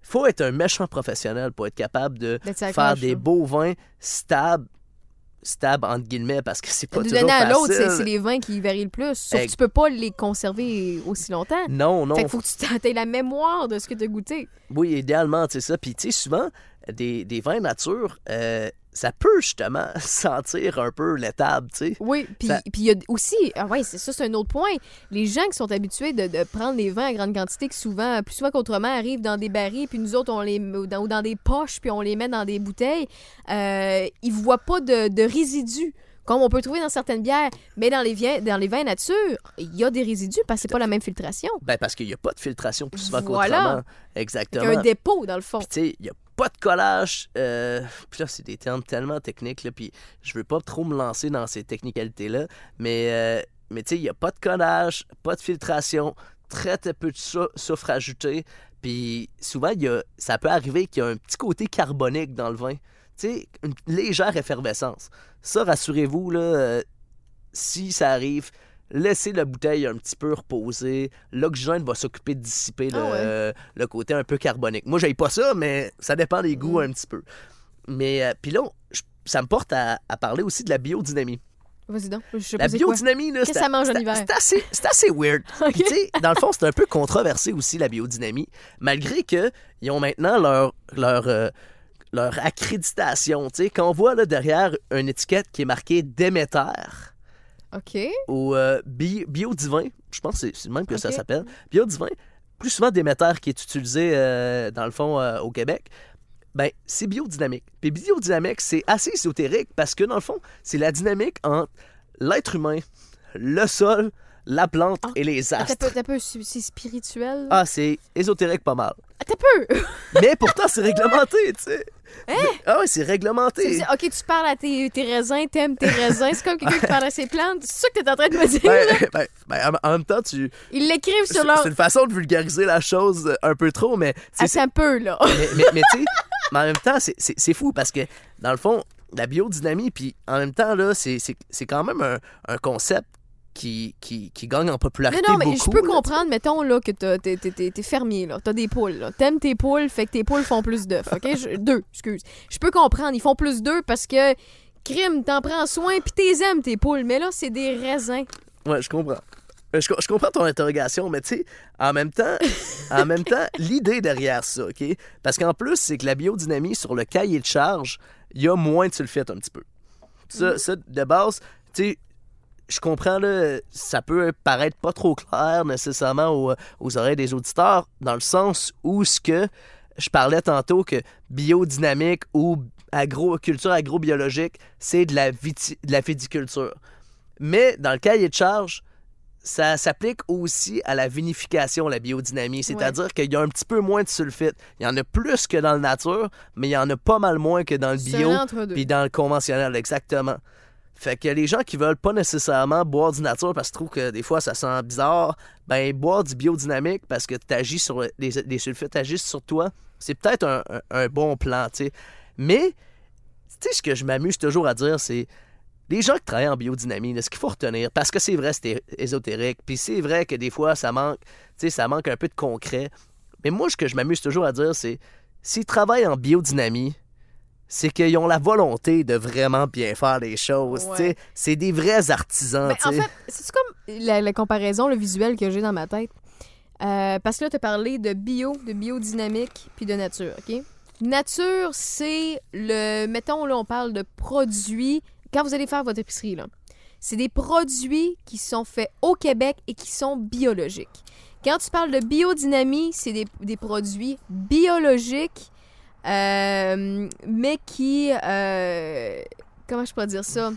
faut être un méchant professionnel pour être capable de faire des beaux vins stables, stables entre guillemets, parce que c'est pas D'une toujours année à l'autre, c'est c'est les vins qui varient le plus. Sauf que tu peux pas les conserver aussi longtemps. Non, non. Fait qu'il faut que tu aies la mémoire de ce que tu as goûté. Oui, idéalement, tu sais ça. Puis, tu sais, souvent, des, des vins nature, euh, ça peut justement sentir un peu l'étable, tu sais. Oui, puis Ça- il y a aussi, ah ouais, c'est ça, c'est un autre point. Les gens qui sont habitués de, de prendre les vins à grande quantité, qui souvent, plus souvent qu'autrement, arrivent dans des barils, puis nous autres, on les ou dans, ou dans des poches, puis on les met dans des bouteilles, euh, ils voient pas de, de résidus. Comme on peut trouver dans certaines bières, mais dans les, vins, dans les vins nature, il y a des résidus parce que c'est pas la même filtration. Ben, parce qu'il n'y a pas de filtration plus souvent Voilà. qu'autrement. Il y Exactement. a un dépôt, dans le fond. Puis, tu sais, il n'y a pas de collage. euh, Puis là, c'est des termes tellement techniques, là. Puis je veux pas trop me lancer dans ces technicalités-là. Mais, euh, mais tu sais, il n'y a pas de collage, pas de filtration, très, peu de sou- soufre ajouté. Puis souvent, y ça peut arriver qu'il y a un petit côté carbonique dans le vin. Tu sais, une légère effervescence. Ça, rassurez-vous, euh, si ça arrive, laissez la bouteille un petit peu reposer. L'oxygène va s'occuper de dissiper le, Ah ouais. le côté un peu carbonique. Moi, j'aille pas ça, mais ça dépend des goûts Mm. un petit peu. Mais euh, puis là, je- ça me porte à, à parler aussi de la biodynamie. Vas-y donc, je sais La pas biodynamie, là, Qu'est-ce c'est que ça mange en c'est- hiver? c'est assez, c'est assez weird. Ok. Puis, tu sais, dans le fond, c'est un peu controversé aussi, la biodynamie, malgré qu'ils ont maintenant leur, leur, euh, leur accréditation. Tu sais, quand on voit là, derrière une étiquette qui est marquée Déméter OK. ou euh, bi- Biodivin, je pense que c'est- même que ça s'appelle, Biodivin, plus souvent Déméter qui est utilisé euh, dans le fond euh, au Québec, ben c'est biodynamique. Puis biodynamique, c'est assez ésotérique parce que dans le fond, c'est la dynamique entre l'être humain, le sol, la plante Ah, et les un astres. peu, attends un peu, c'est c'est spirituel. Ah, c'est ésotérique pas mal. Attends un peu. Mais pourtant, c'est réglementé, tu sais. Mais- Ah ouais, c'est C'est- réglementé. c'est- OK, tu parles à tes, tes raisins, t'aimes tes raisins. C'est comme quelqu'un qui parle à ses plantes. C'est ça que t'es en train de me dire. Ben, là? ben, ben, en en même temps, tu... Ils l'écrivent c'est sur leur... c'est une façon de vulgariser la chose euh, un peu trop, mais c'est- Attends un peu, là. mais, mais, mais tu sais, mais en même temps, c'est- c'est c'est fou parce que, dans le fond, la biodynamie, puis en même temps, là, c'est c'est- c'est quand même un, un concept qui, qui, qui gagne en popularité non, mais beaucoup. je peux là, comprendre, mettons, là, que t'es t'es- t'es- fermier, là. T'as des poules, là. T'aimes tes poules, fait que tes poules font plus d'œufs, OK? Je- deux, excuse. Je peux comprendre, ils font plus d'œufs parce que, crime, t'en prends soin, puis t'es aimes, tes poules. Mais là, c'est des raisins. Ouais, je comprends. Euh, Je, co- je comprends ton interrogation, mais tu sais, en même temps, en même temps, l'idée derrière ça, OK? Parce qu'en plus, c'est que la biodynamie, sur le cahier de charge, il y a moins de sulfite un petit peu. Ça, ça de base, tu sais, je comprends, là, ça peut paraître pas trop clair nécessairement aux, aux oreilles des auditeurs, dans le sens où ce que je parlais tantôt que biodynamique ou agro, culture agrobiologique, c'est de la, viti- de la viticulture. Mais dans le cahier de charge, ça s'applique aussi à la vinification, la biodynamie. C'est-à-dire qu'il y a un petit peu moins de sulfite. Il y en a plus que dans le nature, mais il y en a pas mal moins que dans le bio puis dans le conventionnel, exactement. Fait que les gens qui veulent pas nécessairement boire du nature parce qu'ils trouvent que des fois ça sent bizarre, ben boire du biodynamique parce que t'agis sur les, les agissent sur toi, c'est peut-être un, bon plan, tu sais. Mais, tu sais, ce que je m'amuse toujours à dire, c'est les gens qui travaillent en biodynamie, ce qu'il faut retenir, parce que c'est vrai, c'est ésotérique, puis c'est vrai que des fois ça manque, tu ça manque un peu de concret. Mais moi, ce que je m'amuse toujours à dire, c'est s'ils travaillent en biodynamie, c'est qu'ils ont la volonté de vraiment bien faire les choses. Ouais. C'est des vrais artisans. Ben, en fait, c'est comme la, la comparaison, le visuel que j'ai dans ma tête? Euh, parce que là, tu as parlé de bio, de biodynamique, puis de nature, OK? Nature, c'est le... Mettons, là, on parle de produits... Quand vous allez faire votre épicerie, là, c'est des produits qui sont faits au Québec et qui sont biologiques. Quand tu parles de biodynamie, c'est des, des produits biologiques, euh, mais qui... euh, comment je pourrais dire ça?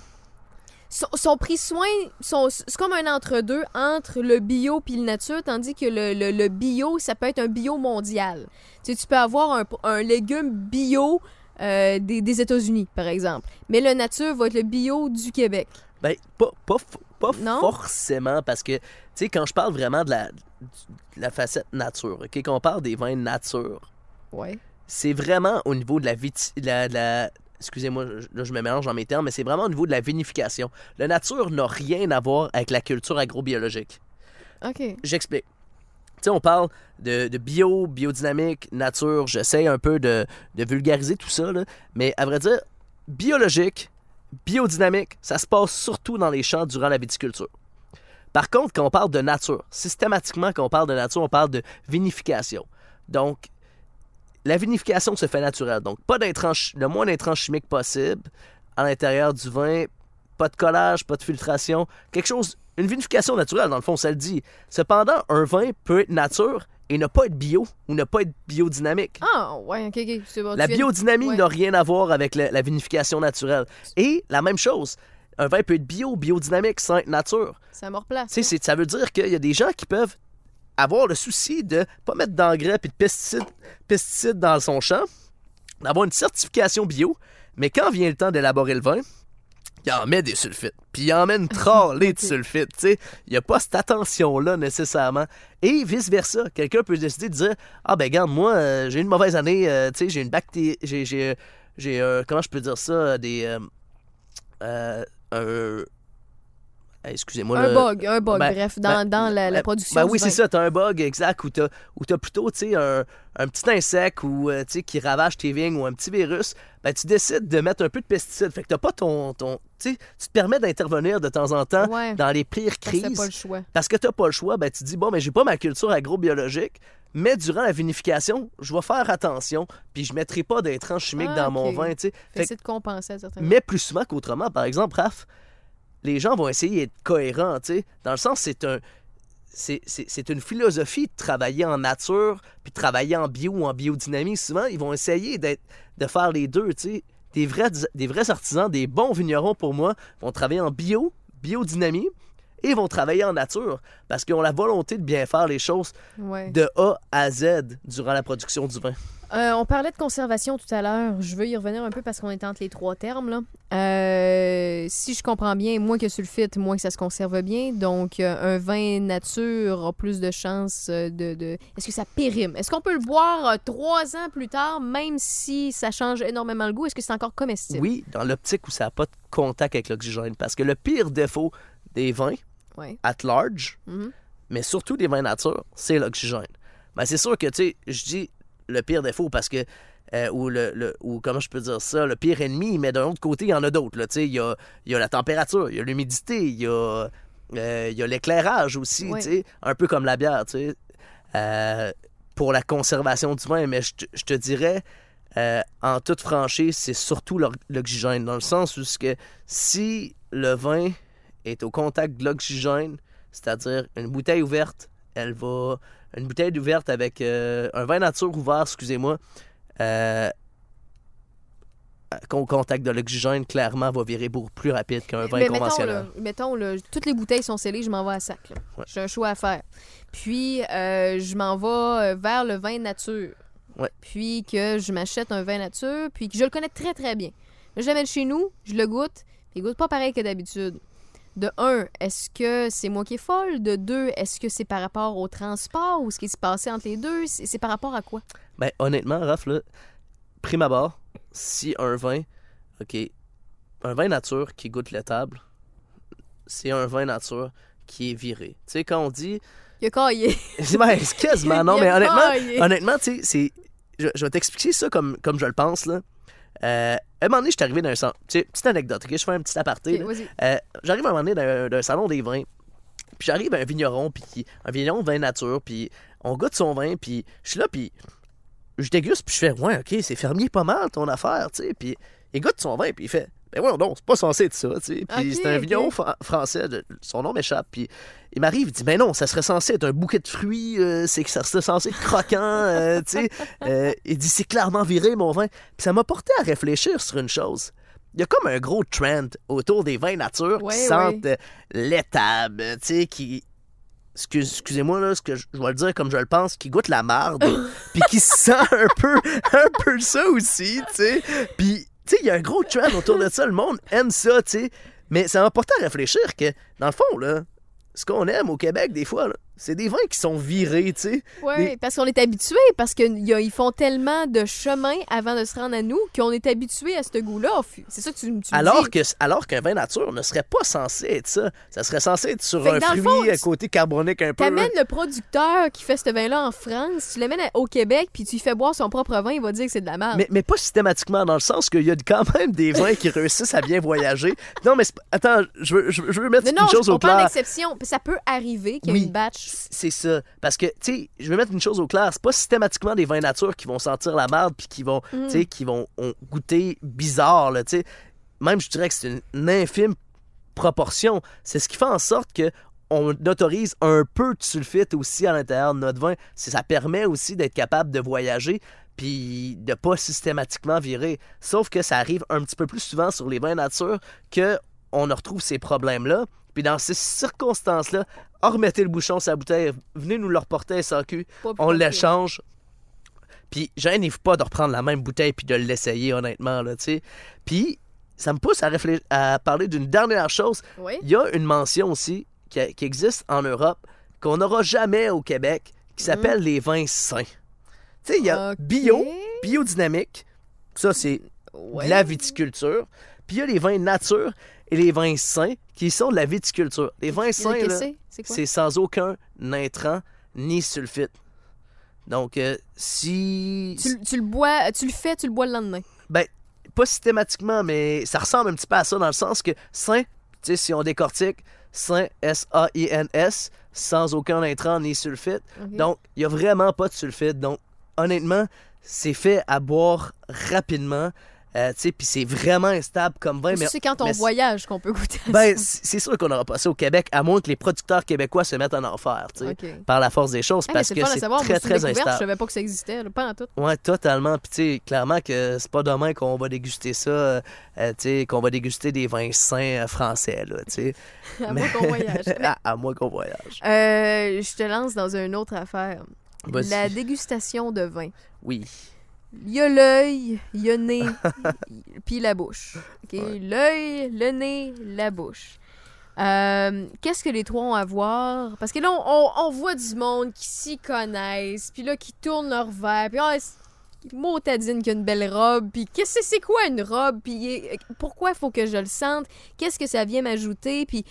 sont, sont pris soin, sont- c'est comme un entre-deux entre le bio puis le nature, tandis que le, le- le bio, ça peut être un bio mondial. Tu sais, tu peux avoir un, un légume bio euh, des, des États-Unis, par exemple. Mais le nature va être le bio du Québec. Ben, pas, pas, pas Non? forcément, parce que, tu sais, quand je parle vraiment de la, de la facette nature, OK, quand on parle des vins nature, Ouais. C'est vraiment au niveau de la, viti- la, la- excusez-moi, je- là je me mélange dans mes termes, mais c'est vraiment au niveau de la vinification. La nature n'a rien à voir avec la culture agrobiologique. OK. J'explique. Tu sais, on parle de, de bio, biodynamique, nature. J'essaie un peu de, de vulgariser tout ça, là. mais à vrai dire, biologique, biodynamique, ça se passe surtout dans les champs durant la viticulture. Par contre, quand on parle de nature, systématiquement, quand on parle de nature, on parle de vinification. Donc, la vinification se fait naturelle. Donc, pas le moins d'intrants chimiques possible à l'intérieur du vin, pas de collage, pas de filtration, quelque chose, une vinification naturelle, dans le fond, ça le dit. Cependant, un vin peut être nature et ne pas être bio ou ne pas être biodynamique. Ah, ouais, OK, OK. C'est bon. La biodynamie ouais. n'a rien à voir avec la, la vinification naturelle. Et la même chose, un vin peut être bio, biodynamique sans être nature. Ça me replace. Ça veut dire qu'il y a des gens qui peuvent avoir le souci de pas mettre d'engrais et de pesticides, pesticides dans son champ, d'avoir une certification bio, mais quand vient le temps d'élaborer le vin, il en met des sulfites. Puis il en met une trollée de sulfites. tu sais. Il n'y a pas cette attention-là nécessairement. Et vice-versa. Quelqu'un peut décider de dire Ah, ben, regarde, moi, euh, j'ai une mauvaise année, euh, tu sais, j'ai une bactérie. J'ai. j'ai, j'ai, euh, comment je peux dire ça Des. euh, euh, un- Excusez-moi. Un bug, un bug, Ben, bref, dans, ben, dans la, la ben, production. Ben oui, c'est ça. T'as un bug exact où t'as, où t'as plutôt, tu sais, un, un petit insecte ou, euh, qui ravage tes vignes ou un petit virus. Ben, tu décides de mettre un peu de pesticides. Fait que t'as pas ton, ton tu te permets d'intervenir de temps en temps Ouais. dans les pires Parce que crises. t'as pas le choix. Parce que t'as pas le choix, ben tu dis bon, mais j'ai pas ma culture agrobiologique, mais durant la vinification, je vais faire attention, puis je mettrai pas d'intrants chimiques Ah, dans mon vin, tu sais. Fait Fait essayer de compenser à certains mais plus souvent qu'autrement. Par exemple, Raph, les gens vont essayer d'être cohérents, tu sais. Dans le sens, c'est un. C'est, une philosophie de travailler en nature, puis de travailler en bio ou en biodynamie. Souvent, ils vont essayer de faire les deux, tu sais. Des vrais, des vrais artisans, des bons vignerons pour moi, vont travailler en bio, biodynamie, et vont travailler en nature, parce qu'ils ont la volonté de bien faire les choses Ouais. de A à Z durant la production du vin. Euh, on parlait de conservation tout à l'heure. Je veux y revenir un peu parce qu'on est entre les trois termes. Là. Euh, si je comprends bien, moins que sulfite, moins que ça se conserve bien. Donc, euh, un vin nature a plus de chances de... de- Est-ce que ça périme? Est-ce qu'on peut le boire trois ans plus tard, même si ça change énormément le goût? Est-ce que c'est encore comestible? Oui, dans l'optique où ça n'a pas de contact avec l'oxygène, parce que le pire défaut des vins, Ouais. at large, Mhm. mais surtout des vins nature, c'est l'oxygène. Ben, c'est sûr que, tu sais, je dis le pire défaut parce que, euh, ou, le, le- ou comment je peux dire ça, le pire ennemi, mais d'un autre côté, il y en a d'autres. il y a, y a la température, il y a l'humidité, il y a, euh, y a l'éclairage aussi, un peu comme la bière, euh, pour la conservation du vin. Mais je te- dirais, euh, en toute franchise, c'est surtout l'oxygène, dans le sens où que si le vin est au contact de l'oxygène, c'est-à-dire une bouteille ouverte, elle va. Une bouteille ouverte avec euh, un vin nature ouvert, excusez-moi, euh, au contact de l'oxygène, clairement, va virer beaucoup plus rapide qu'un vin Mais mettons, conventionnel. là, mettons là, toutes les bouteilles sont scellées, je m'en vais à sac. Ouais. J'ai un choix à faire. Puis, euh, je m'en vais euh, vers le vin nature. Ouais. Puis que je m'achète un vin nature, puis que je le connais très, très bien. Là, je l'amène chez nous, je le goûte, il goûte pas pareil que d'habitude. De un, est-ce que c'est moi qui est folle? De deux, est-ce que c'est par rapport au transport ou ce qui s'est passé entre les deux? C'est par rapport à quoi? Ben, honnêtement, Raph, là, prime abord, si un vin, OK, un vin nature qui goûte l'étable, c'est un vin nature qui est viré. Tu sais, quand on dit. Il a caillé. Ben, quasiment, non, mais honnêtement, honnêtement, tu sais, c'est. Je, je vais t'expliquer ça comme, comme je le pense, là. Euh, à un moment donné, je suis arrivé dans un salon. Tu sais, petite anecdote, OK? Je fais un petit aparté. Euh, j'arrive à un moment donné d'un, d'un salon des vins. Puis j'arrive à un vigneron, puis un vigneron de vin nature, puis on goûte son vin, puis je suis là, puis je déguste, puis je fais, ouais, ok, c'est fermier pas mal ton affaire, tu sais. Puis il goûte son vin, puis il fait, ben ouais, non, c'est pas censé être ça, tu sais. Puis c'est un vigneron fra- français, de- son nom m'échappe, puis il m'arrive, il dit, ben non, ça serait censé être un bouquet de fruits, euh, c'est que ça serait censé être croquant, euh, tu sais. Euh, il dit, c'est clairement viré mon vin. Puis ça m'a porté à réfléchir sur une chose. Il y a comme un gros trend autour des vins nature Ouais, qui ouais. sentent l'étable, tu sais, qui. Excuse- Excusez-moi, là, ce que je, je vais le dire comme je le pense, qui goûte la marde, puis qui sent un peu, un peu ça aussi, tu sais. Puis, tu il y a un gros trend autour de ça, le monde aime ça, tu. Mais ça m'a porté à réfléchir que, dans le fond, là, ce qu'on aime au Québec, des fois, là, c'est des vins qui sont virés, tu sais. Oui, Des- parce qu'on est habitué, parce qu'ils font tellement de chemin avant de se rendre à nous qu'on est habitué à ce goût-là. C'est ça que tu, tu me Alors dis. que alors qu'un vin nature ne serait pas censé être ça. Ça serait censé être sur un fruit fond, à tu- côté carbonique un peu. T'amènes le producteur qui fait ce vin-là en France, tu l'amènes au Québec, puis tu lui fais boire son propre vin, il va dire que c'est de la merde. Mais, mais pas systématiquement, dans le sens qu'il y a quand même des vins qui réussissent à bien voyager. Non, mais attends, je veux, je veux- je veux mettre non, non, une chose on au parle clair. d'exception. Ça peut arriver qu'il y ait Oui. une batch. C'est ça. Parce que, tu sais, je vais mettre une chose au clair. C'est pas systématiquement des vins nature qui vont sentir la merde puis qui vont, Mm. tu sais, qui vont ont goûter bizarre, là, tu sais. Même, je dirais que c'est une, une infime proportion. C'est ce qui fait en sorte que on autorise un peu de sulfite aussi à l'intérieur de notre vin. Ça permet aussi d'être capable de voyager puis de pas systématiquement virer. Sauf que ça arrive un petit peu plus souvent sur les vins nature que on retrouve ces problèmes-là. Puis dans ces circonstances-là, remettez le bouchon sur la bouteille, venez nous le reporter SAQ, on l'échange. Puis gênez-vous pas de reprendre la même bouteille puis de l'essayer honnêtement, là, tu sais. Puis ça me pousse à, réfléchir, à parler d'une dernière chose. Oui. Il y a une mention aussi qui, qui existe en Europe qu'on n'aura jamais au Québec qui s'appelle les vins sains. Tu sais, il y a bio, biodynamique, ça c'est Ouais. la viticulture. Puis il y a les vins nature et les vins sains qui sont de la viticulture. Les vins sains, c'est? Sans aucun intrant ni sulfite. Donc, euh, si. Tu, tu le bois, tu le fais, tu le bois le lendemain? Ben, pas systématiquement, mais ça ressemble un petit peu à ça dans le sens que sain, tu sais, si on décortique, sain, S-A-I-N-S, sans aucun intrant ni sulfite. Donc, il n'y a vraiment pas de sulfite. Donc, honnêtement, c'est fait à boire rapidement. Euh, tu sais, puis c'est vraiment instable comme vin. Mais, c'est quand on mais- voyage qu'on peut goûter à Ben, c'est sûr qu'on n'aura pas ça au Québec, à moins que les producteurs québécois se mettent en enfer, tu sais, par la force des choses, parce que c'est très, très découverte, Je instable. savais pas que ça existait, là, pas en tout. Ouais, totalement. Puis, tu sais, clairement que c'est pas demain qu'on va déguster ça, euh, euh, tu sais, qu'on va déguster des vins sains euh, français, là, tu sais. À Mais- moins qu'on voyage. À, moins qu'on voyage. euh, je te lance dans une autre affaire. La dégustation de vin. Oui. Il y a l'œil, il y a le nez, puis la bouche. L'œil, le nez, la bouche. Euh, Qu'est-ce que les trois ont à voir? Parce que là, on, voit du monde qui s'y connaissent, puis là, qui tournent leur verre, puis ah, c'est- motadine qui a une belle robe, puis qu'est-ce que c'est quoi une robe, puis pourquoi il faut que je le sente, qu'est-ce que ça vient m'ajouter, puis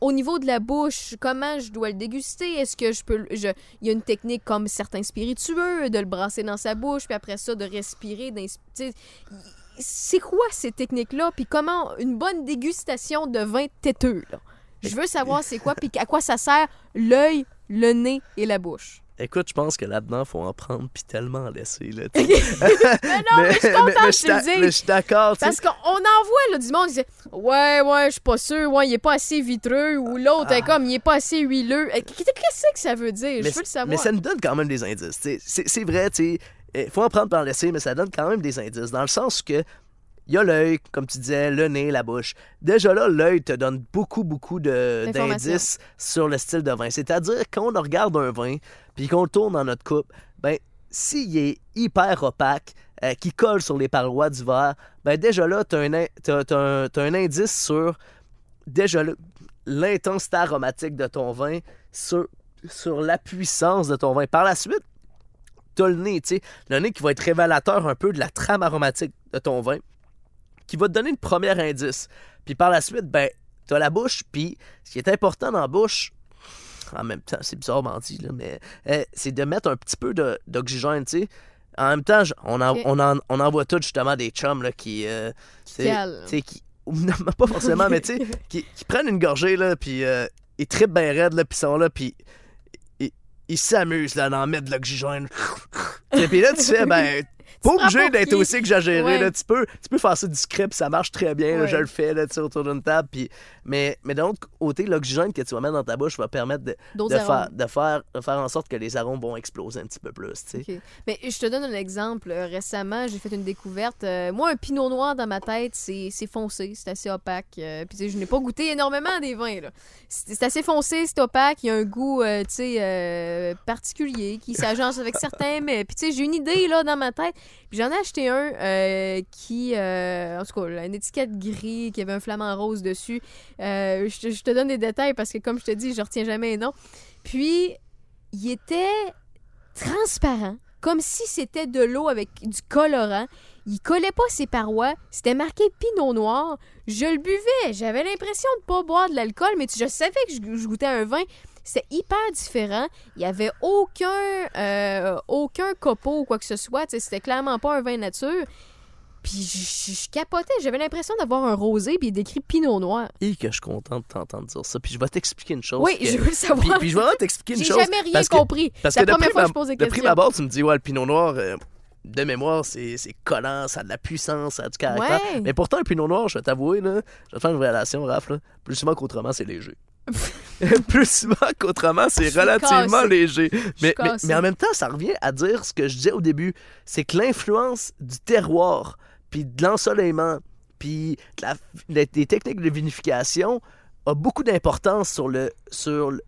au niveau de la bouche, comment je dois le déguster? Est-ce que je peux. Il y a une technique comme certains spiritueux, de le brasser dans sa bouche, puis après ça, de respirer. C'est quoi ces techniques-là? Puis comment une bonne dégustation de vin têteux? Je veux savoir c'est quoi, puis à quoi ça sert l'œil, le nez et la bouche. Écoute, je pense que là-dedans, faut en prendre puis tellement en laisser, là. Mais non, mais, je suis contente mais je mais suis d'accord. Parce qu'on on en voit là, du monde qui dit Ouais, ouais, je suis pas sûr, ouais, il est pas assez vitreux, ou l'autre est comme il est pas assez huileux. Eh, Qu'est-ce que ça veut dire? Ah. Je veux le savoir. mais ça nous donne quand même des indices. C'est vrai, tu sais. Il faut en prendre par en laisser, mais ça donne quand même des indices. Dans le sens que il y a l'œil, comme tu disais, le nez, la bouche. Déjà là, l'œil te donne beaucoup, beaucoup d'indices sur le style de vin. C'est-à-dire, quand on regarde un vin, puis qu'on le tourne dans notre coupe, ben, s'il est hyper opaque, euh, qui colle sur les parois du verre, ben déjà là, tu as, un, t'as un indice sur déjà l'intensité aromatique de ton vin, sur, sur la puissance de ton vin. Par la suite, tu as le nez, tu sais, le nez qui va être révélateur un peu de la trame aromatique de ton vin, qui va te donner le premier indice. Puis par la suite, ben, tu as la bouche, puis ce qui est important dans la bouche, en même temps, c'est bizarrement dit, là, mais euh, c'est de mettre un petit peu d'oxygène, tu sais. En même temps, on en, Ok. on en, on en voit tous justement des chums là, qui. euh, qui. Non, pas forcément, mais tu sais, qui, qui prennent une gorgée, là, puis euh, ils trippent bien raide, là, puis ils sont là, puis ils- s'amusent, là, d'en mettre de l'oxygène. Sais, puis là, tu fais, ben, pas obligé d'être aussi exagéré, Ouais. là. Tu peux, tu peux faire ça discret, puis ça marche très bien, là, je le fais, là, autour d'une table, puis... Mais, mais d'un autre côté, l'oxygène que tu vas mettre dans ta bouche va permettre de, de, de, faire, de faire en sorte que les arômes vont exploser un petit peu plus, tu sais. OK. Mais je te donne un exemple. Euh, Récemment, j'ai fait une découverte. Euh, moi, un pinot noir dans ma tête, c'est foncé, c'est assez opaque. Euh, Puis je n'ai pas goûté énormément des vins. C'est assez foncé, c'est opaque. Il y a un goût, euh, particulier qui s'agence avec certains. Mais puis j'ai une idée là dans ma tête. Puis j'en ai acheté un euh, qui, euh, en tout cas, une étiquette gris qui avait un flamant rose dessus. Euh, je, te- donne des détails parce que, comme je te dis, je retiens jamais les noms. Puis, il était transparent, comme si c'était de l'eau avec du colorant. Il collait pas ses parois. C'était marqué Pinot Noir. Je le buvais. J'avais l'impression de pas boire de l'alcool, mais je savais que je goûtais un vin. C'était hyper différent. Il y avait aucun, euh, aucun copeau ou quoi que ce soit. C'était clairement pas un vin nature. Puis je, je- je capotais. J'avais l'impression d'avoir un rosé, puis il décrit Pinot Noir. Et que je suis content de t'entendre dire ça. Puis je vais t'expliquer une chose. Oui, que- je veux le Puis, savoir. puis je vais t'expliquer une J'ai chose. jamais rien parce que- compris. Parce C'est que la première fois que je pose des de prime questions. abord, tu me dis, ouais, le pinot noir, euh, de mémoire, c'est c'est collant, ça a de la puissance, ça a du caractère. Ouais. Mais pourtant, un pinot noir, je vais t'avouer, là, je vais te faire une relation, Raph, là, plus souvent qu'autrement, c'est léger. plus souvent qu'autrement, c'est relativement cassée. léger. Mais, mais, en même temps, ça revient à dire ce que je disais au début, c'est que l'influence du terroir, puis de l'ensoleillement, puis de la- la- des techniques de vinification a beaucoup d'importance sur le, sur le-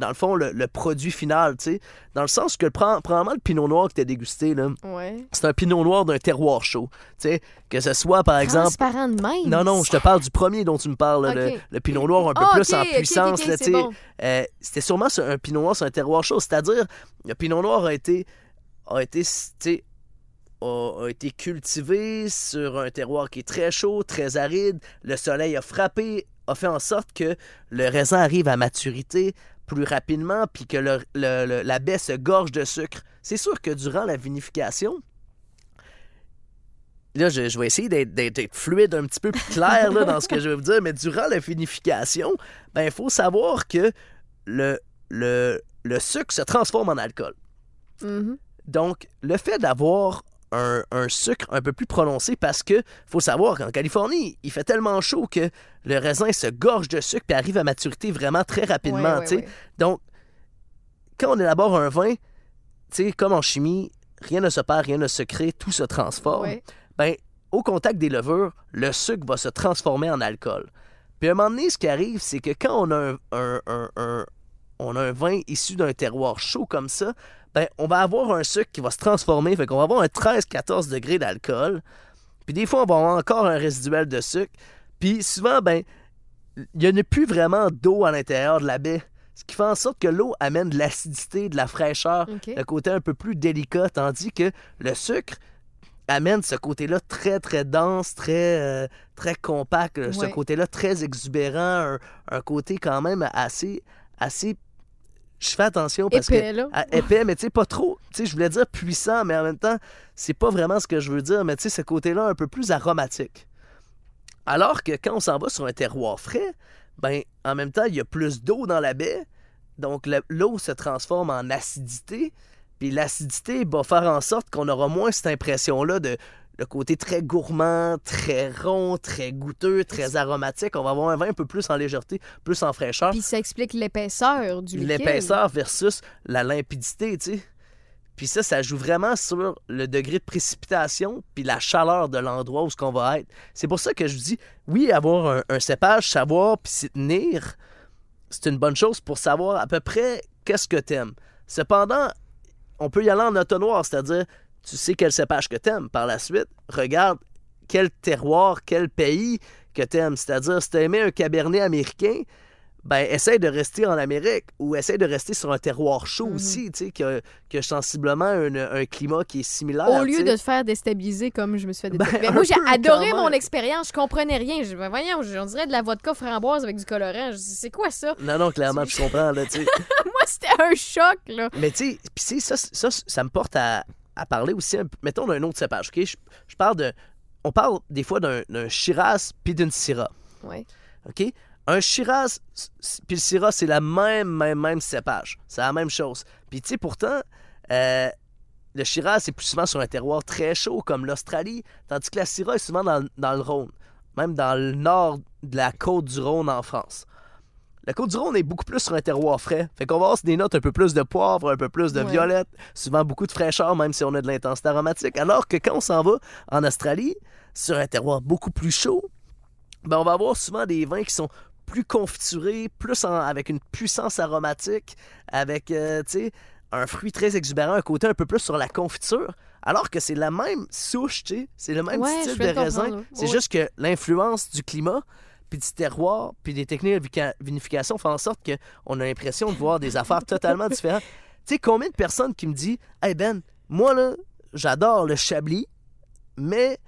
dans le fond, le, le produit final, tu sais. Dans le sens que, probablement, le pinot noir que tu as dégusté, là, Ouais. c'est un pinot noir d'un terroir chaud. Tu sais, que ce soit, par exemple... De même. Non, non, je te parle du premier dont tu me parles, le, le pinot noir un peu Ah, plus en puissance. tu sais. bon. Euh, C'était sûrement un pinot noir sur un terroir chaud. C'est-à-dire, le pinot noir a été, a été, a été cultivé sur un terroir qui est très chaud, très aride. Le soleil a frappé, a fait en sorte que le raisin arrive à maturité plus rapidement, puis que le- le- le- la baie se gorge de sucre. C'est sûr que durant la vinification, là, je, je vais essayer d'être- fluide un petit peu plus clair là, dans ce que je vais vous dire, mais durant la vinification, ben, il faut savoir que le, le, le sucre se transforme en alcool. Mhm. Donc, le fait d'avoir un, un sucre un peu plus prononcé, parce que faut savoir qu'en Californie, il fait tellement chaud que le raisin se gorge de sucre et arrive à maturité vraiment très rapidement. Sais. ouais. Donc, quand on élabore un vin, comme en chimie, rien ne se perd, rien ne se crée, tout se transforme. Ben, au contact des levures, le sucre va se transformer en alcool. Puis à un moment donné, ce qui arrive, c'est que quand on a un, un- un- un- on a un vin issu d'un terroir chaud comme ça, ben, on va avoir un sucre qui va se transformer. Fait qu'on va avoir un 13-14 degrés d'alcool. Puis des fois, on va avoir encore un résiduel de sucre. Puis souvent, ben, il n'y a plus vraiment d'eau à l'intérieur de la baie. Ce qui fait en sorte que l'eau amène de l'acidité, de la fraîcheur, OK. le côté un peu plus délicat, tandis que le sucre amène ce côté-là très, très dense, très, euh, très compact, ce côté-là très exubérant, un, un côté quand même assez, assez... Je fais attention parce Épais, que... là. à- épais, mais tu sais, pas trop. Tu sais, je voulais dire puissant, mais en même temps, c'est pas vraiment ce que je veux dire, mais tu sais, ce côté-là un peu plus aromatique. Alors que quand on s'en va sur un terroir frais, ben, en même temps, il y a plus d'eau dans la baie, donc le- l'eau se transforme en acidité, puis l'acidité va faire en sorte qu'on aura moins cette impression-là de le côté très gourmand, très rond, très goûteux, très aromatique. On va avoir un vin un peu plus en légèreté, plus en fraîcheur Puis ça explique l'épaisseur du liquide. l'épaisseur versus la limpidité, tu sais. Puis ça, ça joue vraiment sur le degré de précipitation puis la chaleur de l'endroit où ce qu'on va être. C'est pour ça que je vous dis, oui, avoir un, un cépage, savoir puis s'y tenir, c'est une bonne chose pour savoir à peu près qu'est-ce que t'aimes. Cependant, on peut y aller en autonoir, c'est-à-dire, tu sais quel cépage que t'aimes. Par la suite, regarde quel terroir, quel pays que t'aimes. C'est-à-dire, si t'as aimé un cabernet américain, ben, essaye de rester en Amérique ou essaye de rester sur un terroir chaud Mhm. aussi, tu sais, qui a, qui a sensiblement un, un climat qui est similaire. Au tu lieu de te faire déstabiliser comme je me suis fait Ben, déstabiliser. moi, j'ai adoré mon expérience. Je comprenais rien. Je, ben, voyons, on dirait de la vodka framboise avec du colorant. C'est quoi ça? Non, non, clairement, je comprends, là, tu sais. Moi, c'était un choc, là. Mais tu sais, tu sais, ça, ça, ça me porte à, à parler aussi, mettons, d'un autre cépage, OK? Je, je parle de... On parle des fois d'un Shiraz puis d'une Syrah, Ouais. OK? Un Shiraz puis le Syrah, c'est la même, même, même cépage. C'est la même chose. Puis tu sais, pourtant, euh, le Shiraz, c'est plus souvent sur un terroir très chaud, comme l'Australie, tandis que la Syrah est souvent dans, dans le Rhône, même dans le nord de la côte du Rhône en France. La côte du Rhône est beaucoup plus sur un terroir frais. Fait qu'on va avoir des notes un peu plus de poivre, un peu plus de Ouais. violette, souvent beaucoup de fraîcheur, même si on a de l'intensité aromatique. Alors que quand on s'en va en Australie, sur un terroir beaucoup plus chaud, ben on va avoir souvent des vins qui sont plus confiturés, plus en- avec une puissance aromatique, avec, euh, un fruit très exubérant, un côté un peu plus sur la confiture, alors que c'est la même souche, c'est le même Ouais, style de raisin. C'est ouais. juste que l'influence du climat, puis du terroir, puis des techniques de vinification font en sorte qu'on a l'impression de voir des affaires totalement différentes. Tu sais, combien de personnes qui me disent Hey Ben, moi là, j'adore le Chablis, mais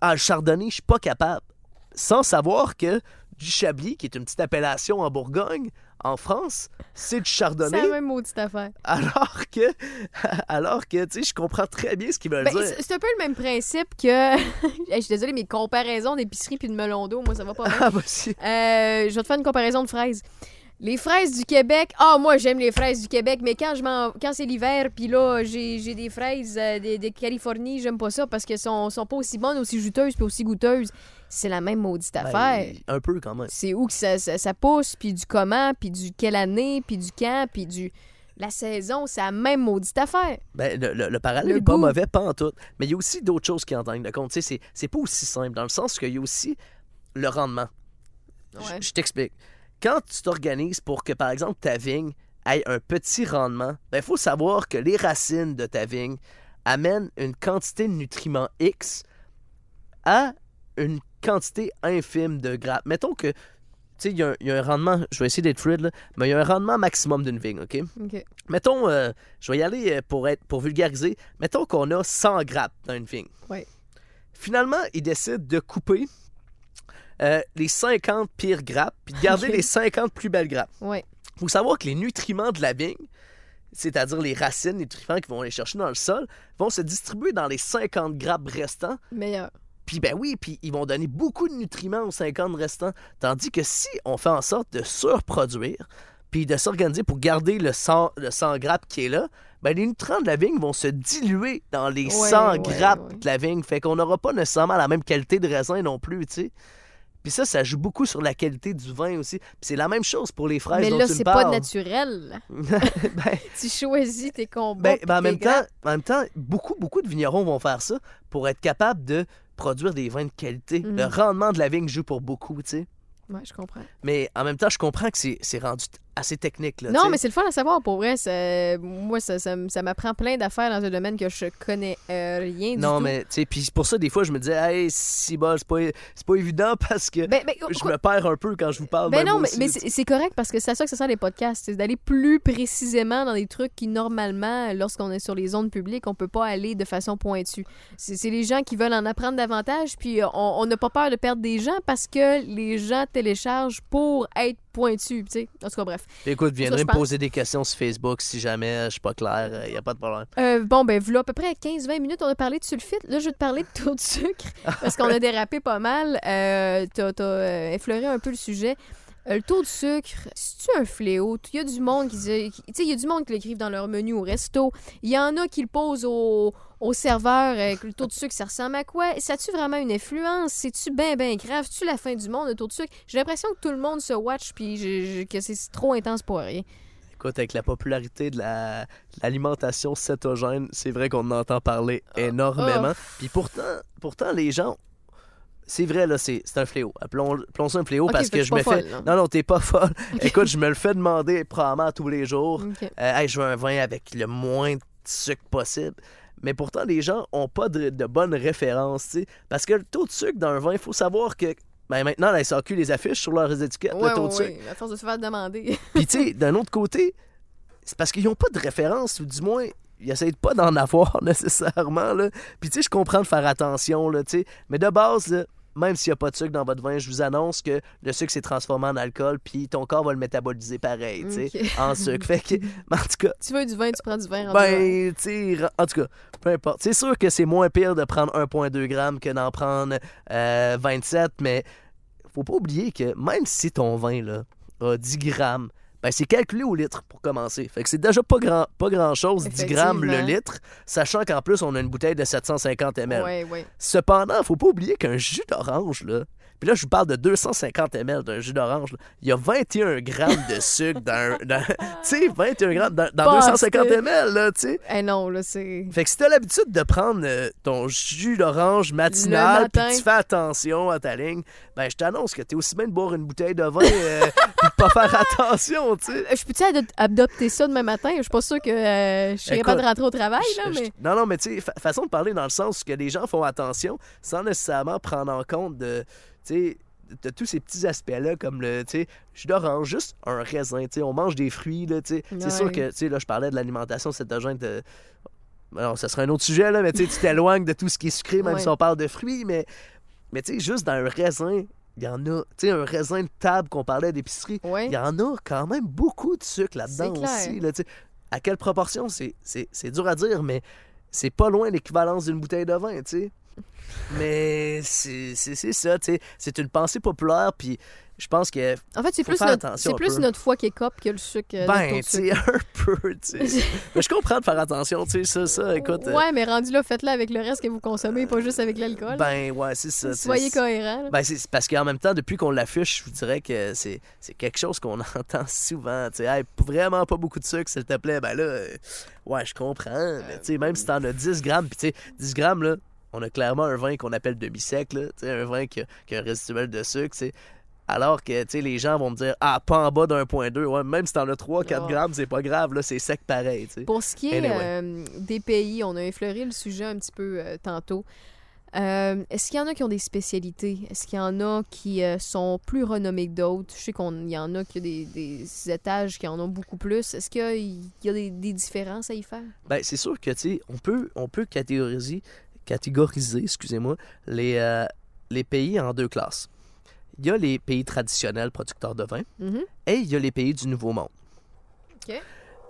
ah, le Chardonnay, je suis pas capable. Sans savoir que du Chablis, qui est une petite appellation en Bourgogne, en France, c'est du C'est Chardonnay. la même maudite affaire. Alors que, alors que, tu sais, je comprends très bien ce qu'ils veulent Ben, dire. c'est c'est un peu le même principe que. Je suis désolée, mais comparaison d'épicerie puis de melon d'eau, moi, ça va pas. Ah, bah si. Euh, je vais te faire une comparaison de fraises. Les fraises du Québec, ah moi j'aime les fraises du Québec, mais quand je m'en- quand c'est l'hiver, puis là j'ai j'ai des fraises euh, de, de Californie, j'aime pas ça parce qu'elles sont, sont pas aussi bonnes, aussi juteuses, puis aussi goûteuses. C'est la même maudite affaire. Ben, un peu quand même. C'est où que ça, ça, ça pousse, puis du comment, puis du quelle année, puis du quand, puis du la saison, c'est la même maudite affaire. Ben, le, le- le parallèle Le n'est pas mauvais, pas en tout. Mais il y a aussi d'autres choses qui en tiennent de compte. C'est- c'est pas aussi simple, dans le sens qu'il y a aussi le rendement. Ouais. Je t'explique. Quand tu t'organises pour que, par exemple, ta vigne ait un petit rendement, il faut savoir que les racines de ta vigne amènent une quantité de nutriments X à une quantité infime de grappes. Mettons que, tu sais, il y, a un- il y a un rendement, je vais essayer d'être là, mais il y a un rendement maximum d'une vigne, OK? OK. Mettons, euh, je vais y aller euh, pour, être, pour vulgariser. Mettons qu'on a 100 grappes dans une vigne. Ouais. Finalement, ils décident de couper euh, les 50 pires grappes puis de garder les 50 plus belles grappes. Ouais. Il faut savoir que les nutriments de la vigne, c'est-à-dire les racines, les nutriments qui vont aller chercher dans le sol, vont se distribuer dans les 50 grappes restants. Meilleur. Puis ben oui, puis ils vont donner beaucoup de nutriments aux 50 restants. Tandis que si on fait en sorte de surproduire, puis de s'organiser pour garder le 100, le 100 grappes qui est là, ben les nutriments de la vigne vont se diluer dans les Ouais, 100 ouais, grappes ouais. de la vigne. Fait qu'on n'aura pas nécessairement la même qualité de raisin non plus, tu sais. Puis ça, ça joue beaucoup sur la qualité du vin aussi. Puis c'est la même chose pour les fraises Mais dont là, tu me c'est pas naturel. ben, Tu choisis tes combats. ben, ben, en, même temps, en même temps, beaucoup, beaucoup de vignerons vont faire ça pour être capables de produire des vins de qualité. Mhm. Le rendement de la vigne joue pour beaucoup, tu sais. Ouais, je comprends. Mais en même temps, je comprends que c'est rendu assez technique. Là, Non, mais c'est le fun à savoir. Pour vrai, ça- moi, ça, ça, m- ça m'apprend plein d'affaires dans un domaine que je connais euh, rien du Non, tout. mais tu sais, puis pour ça, des fois, je me disais, hey, si bol, c'est pas, c'est pas évident parce que Ben, ben, je quoi- me perds un peu quand je vous parle. ben même non, mais, mais c'est c'est correct parce que c'est à ça que ça sert les podcasts. C'est d'aller plus précisément dans des trucs qui, normalement, lorsqu'on est sur les zones publiques, on peut pas aller de façon pointue. C'est c'est les gens qui veulent en apprendre davantage, puis euh, on n'a pas peur de perdre des gens parce que les gens téléchargent pour être pointus, tu sais. En tout cas, bref. Écoute, viendrez me poser des questions sur Facebook si jamais euh, je suis pas clair, il n'y a pas de problème. Euh, bon, ben, voilà, à peu près 15-20 minutes, on a parlé de sulfite. Là, je vais te parler de taux de sucre parce qu'on a dérapé pas mal. Euh, T'as t'as, euh, effleuré un peu le sujet. Euh, le taux de sucre, c'est-tu un fléau? Il y a du monde qui, qui- tu il y a du monde qui l'écrivent dans leur menu au resto. Il y en a qui le posent au, au serveur. euh, que le taux de sucre, ça ressemble à quoi? Ça a-tu vraiment une influence? C'est-tu bien, bien grave? C'est-tu la fin du monde, le taux de sucre? J'ai l'impression que tout le monde se watch puis je- je- que c'est trop intense pour rien. Écoute, avec la popularité de la- l'alimentation cétogène, c'est vrai qu'on en entend parler énormément. Oh. Puis pourtant, pourtant, les gens, c'est vrai, là, c'est c'est un fléau. Appelons, appelons ça un fléau parce que que je me fais. non, non, t'es pas folle. Écoute, je me le fais demander probablement tous les jours. Euh, hey, je veux un vin avec le moins de sucre possible. Mais pourtant, les gens ont pas de, de bonnes références, tu sais. Parce que le taux de sucre dans un vin, il faut savoir que. Ben maintenant, la SAQ les affiche sur leurs étiquettes, Ouais, le taux de sucre. ouais, à force de se faire demander. Puis, tu sais, d'un autre côté, c'est parce qu'ils n'ont pas de référence, ou du moins, ils essayent pas d'en avoir nécessairement, là. Puis, tu sais, je comprends de faire attention, là, tu sais. Mais de base, là, même s'il n'y a pas de sucre dans votre vin, je vous annonce que le sucre s'est transformé en alcool, puis ton corps va le métaboliser pareil, tu sais, en sucre. Fait que, en tout cas, tu veux du vin, tu prends du vin. ben, tu en tout cas, peu importe. C'est sûr que c'est moins pire de prendre 1,2 g que d'en prendre euh, 27, mais faut pas oublier que même si ton vin là, a 10 grammes, ben c'est calculé au litre pour commencer. Fait que c'est déjà pas grand, pas grand chose, 10 grammes le litre, sachant qu'en plus on a une bouteille de 750 ml. Ouais, ouais. Cependant, faut pas oublier qu'un jus d'orange, là, Puis là, je vous parle de 250 ml d'un jus d'orange. là. Il y a 21 grammes de sucre dans, tu sais, 21 grammes dans, dans Pas 250 assez. ml, là, tu sais. Eh non, là, c'est. Fait que si t'as l'habitude de prendre euh, ton jus d'orange matinal, puis tu fais attention à ta ligne, ben je t'annonce que t'es aussi bien de boire une bouteille de vin euh, puis de pas faire attention, tu sais. Euh, Je peux-tu ado- adopter ça demain matin? Je suis pas sûre que euh, je serais capable de rentrer au travail, là, mais. Non, non, mais tu sais, fa- façon de parler dans le sens que les gens font attention sans nécessairement prendre en compte de, tu sais, de tous ces petits aspects-là, comme le, tu sais, jus d'orange, juste un raisin, tu sais, on mange des fruits, là, tu sais. C'est sûr que, tu sais, là, je parlais de l'alimentation cétogène de... Alors, ça serait un autre sujet, là, mais tu sais, tu t'éloignes de tout ce qui est sucré, même Ouais. si on parle de fruits, mais, mais tu sais, juste dans un raisin, il y en a, tu sais, un raisin de table qu'on parlait d'épicerie, il y en a quand même beaucoup de sucre là-dedans aussi. Là, tu sais. à quelle proportion, c'est, dur à dire, mais c'est pas loin l'équivalence d'une bouteille de vin, tu sais. Mais c'est, ça, tu sais. C'est une pensée populaire, puis je pense que, En fait, c'est plus, notre, attention c'est plus peu. notre foie qui est cop que le sucre. euh, ben, tu sais, un peu, tu sais. mais je comprends de faire attention, tu sais, ça, ça, écoute. euh, Ouais, mais rendu là, faites-le avec le reste que vous consommez, pas juste avec l'alcool. Ben, ouais, c'est ça. Soyez cohérents. là. Ben, c'est parce qu'en même temps, depuis qu'on l'affiche, je vous dirais que c'est c'est quelque chose qu'on entend souvent. Tu sais, Hey, vraiment pas beaucoup de sucre, s'il te plaît. Ben là, euh, ouais, je comprends. Mais tu sais, même si t'en as 10 grammes, puis tu sais, 10 grammes, là, on a clairement un vin qu'on appelle demi-sec, là. Un vin qui a, qui a un résiduel de sucre, tu sais. Alors que, les gens vont me dire, ah, pas en bas d'un point 2. Ouais, même si t'en as 3, 4 Oh. grammes, c'est pas grave, là, c'est sec pareil. Pour ce qui est Anyway. euh, des pays, on a effleuré le sujet un petit peu euh, tantôt. Euh, Est-ce qu'il y en a qui ont des spécialités? Est-ce qu'il y en a qui euh, sont plus renommés que d'autres? Je sais qu'il y en a qui ont des, des étages qui en ont beaucoup plus. Est-ce qu'il y a, il y a des, des différences à y faire? Ben, c'est sûr que, tu sais, on peut, on peut catégoriser, catégoriser excusez-moi, les, euh, les pays en deux classes. Il y a les pays traditionnels producteurs de vin Mhm. et il y a les pays du Nouveau Monde.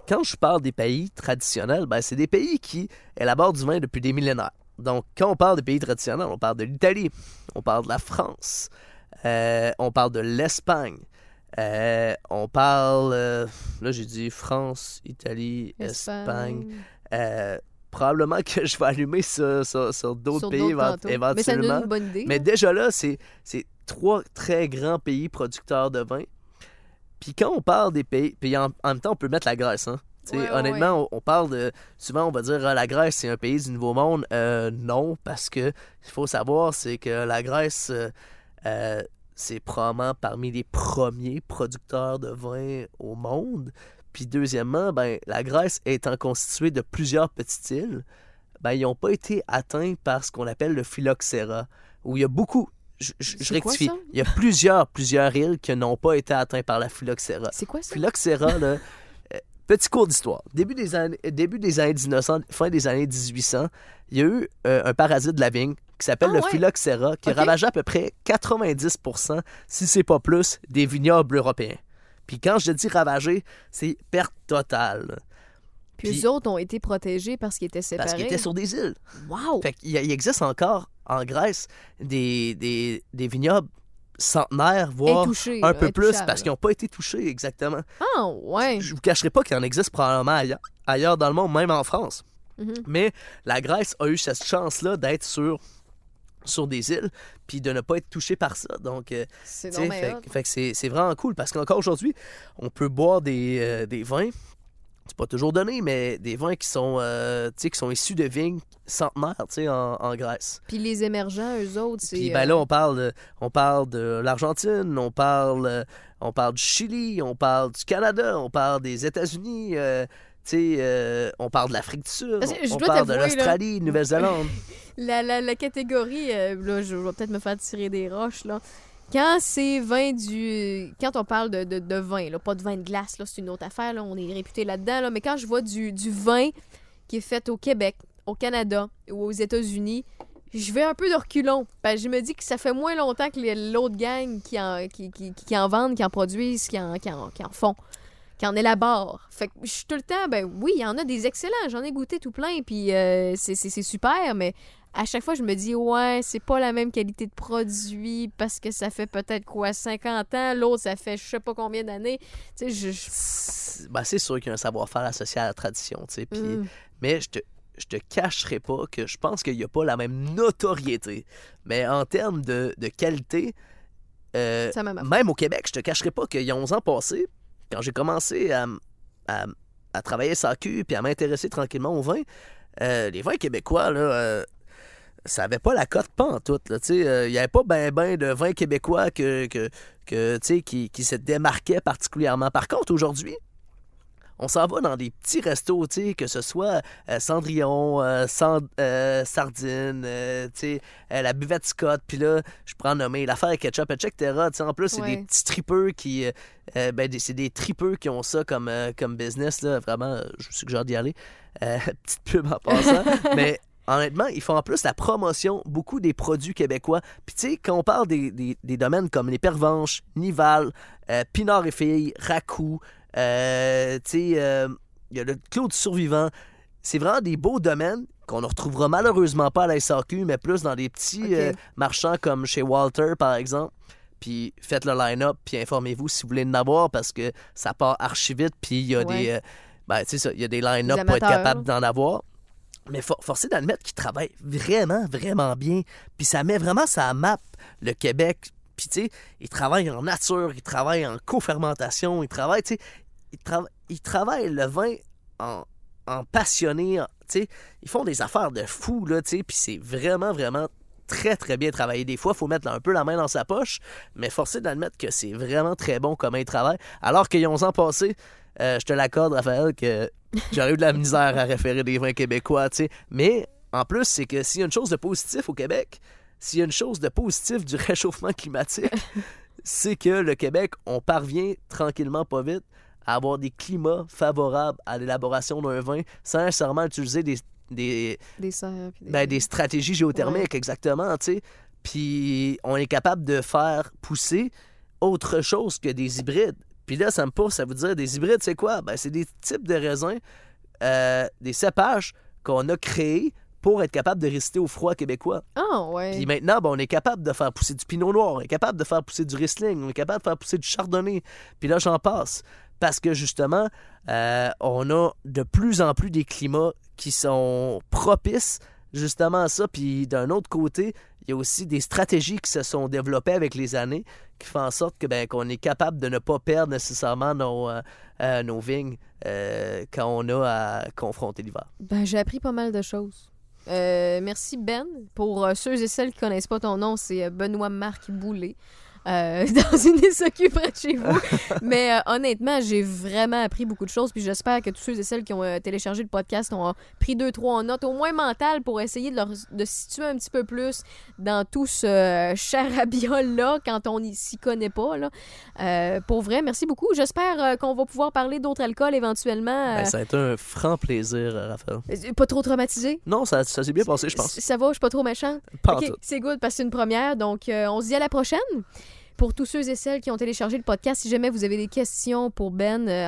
Quand je parle des pays traditionnels, ben, c'est des pays qui élaborent du vin depuis des millénaires. Donc, quand on parle des pays traditionnels, on parle de l'Italie, on parle de la France, euh, on parle de l'Espagne, euh, on parle... euh, là, j'ai dit France, Italie, Espagne. Probablement que je vais allumer sur, sur- sur d'autres pays d'autres évent- tantôt. Mais ça nous éventuellement. une bonne idée. Mais déjà là, c'est c'est trois très grands pays producteurs de vin. Puis quand on parle des pays, puis en, en même temps, on peut mettre la Grèce. Hein. Ouais, ouais, honnêtement, On, on parle de. Souvent, on va dire ah, la Grèce, c'est un pays du Nouveau Monde. Euh, non, parce que il faut savoir, c'est que la Grèce, euh, euh, c'est probablement parmi les premiers producteurs de vin au monde. Puis deuxièmement, ben, la Grèce étant constituée de plusieurs petites îles, ben, ils n'ont pas été atteints par ce qu'on appelle le phylloxéra, où il y a beaucoup. Je, je- je C'est quoi rectifie. Il y a plusieurs, plusieurs îles qui n'ont pas été atteintes par la phylloxéra. C'est quoi ça? Phylloxéra, là, euh, petit cours d'histoire. Début des années, début des années 1900, fin des années 1800, il y a eu euh, un parasite de la vigne qui s'appelle Ah le ouais? phylloxéra, qui ravageait à peu près 90%, si c'est pas plus, des vignobles européens. Puis quand je dis ravager, c'est perte totale. Puis, eux autres ont été protégés parce qu'ils étaient séparés. Parce qu'ils étaient sur des îles. Wow! Fait qu'il existe encore en Grèce des, des, des vignobles centenaires, voire un peu plus, parce qu'ils n'ont pas été touchés exactement. Ah, ouais. Je vous cacherai pas qu'il en existe probablement ailleurs, ailleurs dans le monde, même en France. Mhm. Mais la Grèce a eu cette chance-là d'être sur, sur des îles, puis de ne pas être touchée par ça. Donc, euh, C'est fait, fait que c'est vraiment cool, parce qu'encore aujourd'hui, on peut boire des, euh, des vins, c'est pas toujours donné, mais des vins qui sont, euh, qui sont issus de vignes centenaires en, en Grèce. Puis les émergents, eux autres, c'est. Puis ben euh, là, on parle de, on parle de l'Argentine, on parle, euh, on parle du Chili, on parle du Canada, on parle des États-Unis, euh, tu sais, euh, on parle de l'Afrique du Sud, je on, parle de t'avouer, là- l'Australie, Nouvelle-Zélande. La, la, la catégorie, euh, là, je vais peut-être me faire tirer des roches, là. Quand c'est vin du. Quand on parle de, de, de vin, là, pas de vin de glace, là, c'est une autre affaire, là, on est réputé là-dedans, là, mais quand je vois du, du vin qui est fait au Québec, au Canada ou aux États-Unis, je vais un peu de reculons. Que je me dis que ça fait moins longtemps que les- l'autre gang qui en, qui, qui, qui en vendent, qui en produisent, qui en, qui en, qui en font, qui en élaborent. Fait que je suis tout le temps, ben oui, il y en a des excellents, j'en ai goûté tout plein, puis euh, c'est super, mais à chaque fois, je me dis, ouais, c'est pas la même qualité de produit parce que ça fait peut-être quoi, 50 ans, l'autre, ça fait je sais pas combien d'années. Tu sais, je. ben, c'est sûr qu'il y a un savoir-faire associé à la tradition, tu sais. puis- Mm. Mais je te, je te cacherai pas que je pense qu'il n'y a pas la même notoriété. Mais en termes de, de qualité, euh, même au Québec, je te cacherai pas qu'il y a 11 ans passés, quand j'ai commencé à, à, à travailler SAQ puis à m'intéresser tranquillement au vin, euh, les vins québécois, là, euh, ça avait pas la cote pas en tout. Il n'y avait pas ben ben de vins québécois que, que, que, qui, qui se démarquaient particulièrement. Par contre, aujourd'hui, on s'en va dans des petits restos, que ce soit euh, Cendrillon, euh, Sand- euh, Sardine, euh, la buvette Scott, puis là, je prends nommer l'affaire ketchup, etc. En plus, c'est Ouais. des petits tripeux qui... ben, c'est des tripeux qui ont ça comme, comme business, là, vraiment, je suggère d'y aller. Petite pub en passant. mais honnêtement, ils font en plus la promotion beaucoup des produits québécois. Puis tu sais, quand on parle des, des- des domaines comme les Pervenches, Nival, euh, Pinard et Filles, Racou, euh, tu sais, euh, il y a le Clos du Survivant. C'est vraiment des beaux domaines qu'on ne retrouvera malheureusement pas à la SAQ, mais plus dans des petits euh, marchands comme chez Walter, par exemple. Puis faites le line-up, puis informez-vous si vous voulez en avoir parce que ça part archi vite, puis il y a Ouais. des... euh, ben, tu sais ça, il y a des line-up pour être capable d'en avoir. Mais for- forcé d'admettre qu'ils travaillent vraiment, vraiment bien. Puis ça met vraiment sa map, le Québec. Puis tu sais, ils travaillent en nature, ils travaillent en co-fermentation, ils travaillent, tu sais, ils, trava- ils travaillent le vin en, en passionné. en- Tu sais, ils font des affaires de fou, là, tu sais. Puis c'est vraiment, vraiment très, très bien travaillé. Des fois, il faut mettre un peu la main dans sa poche, mais forcé d'admettre que c'est vraiment très bon comment ils travaillent. Alors qu'il y a 11 ans passés, euh, je te l'accorde, Raphaël, que j'aurais eu de la misère à référer des vins québécois, tu sais. Mais en plus, c'est que s'il y a une chose de positif au Québec, s'il y a une chose de positif du réchauffement climatique, c'est que le Québec, on parvient tranquillement, pas vite, à avoir des climats favorables à l'élaboration d'un vin sans nécessairement utiliser des, des, Des serres. des- ben, des stratégies géothermiques, exactement, tu sais. Puis on est capable de faire pousser autre chose que des hybrides. Puis là, ça me pousse à vous dire, des hybrides, c'est quoi? Ben, c'est des types de raisins, euh, des cépages qu'on a créés pour être capable de résister au froid québécois. Ah, ouais. Puis maintenant, ben, on est capable de faire pousser du pinot noir, on est capable de faire pousser du Riesling, on est capable de faire pousser du chardonnay. Puis là, j'en passe. Parce que justement, euh, on a de plus en plus des climats qui sont propices justement à ça. Puis d'un autre côté, il y a aussi des stratégies qui se sont développées avec les années qui font en sorte que ben, qu'on est capable de ne pas perdre nécessairement nos, euh, euh, nos vignes euh, quand on a à confronter l'hiver. Ben, j'ai appris pas mal de choses. Euh, merci Ben. Pour euh, ceux et celles qui connaissent pas ton nom, c'est euh, Benoît Marc Boulet. Euh, dans une SAQ près de chez vous. Mais euh, honnêtement, j'ai vraiment appris beaucoup de choses. Puis j'espère que tous ceux et celles qui ont euh, téléchargé le podcast ont pris deux, trois en note, au moins mentales, pour essayer de, leur, de situer un petit peu plus dans tout ce charabia-là quand on y- s'y connaît pas. Là. Pour vrai, merci beaucoup. J'espère qu'on va pouvoir parler d'autres alcools éventuellement. Ben, ça a été un franc plaisir, Raphaël. pas trop traumatisé? Non, ça, ça s'est bien passé, je pense. Ça va, je suis pas trop méchante. Pas en Ok, tout. c'est good parce que c'est une première. Donc, on se dit à la prochaine. Pour tous ceux et celles qui ont téléchargé le podcast, si jamais vous avez des questions pour Ben, euh,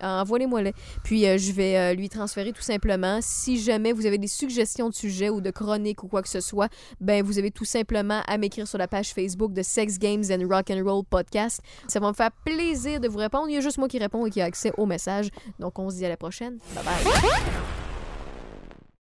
envoyez-moi-les. Puis euh, je vais euh, lui transférer tout simplement. Si jamais vous avez des suggestions de sujets ou de chroniques ou quoi que ce soit, ben vous avez tout simplement à m'écrire sur la page Facebook de Sex Games and Rock and Roll Podcast. Ça va me faire plaisir de vous répondre. Il y a juste moi qui réponds et qui a accès au message. Donc on se dit à la prochaine. Bye bye.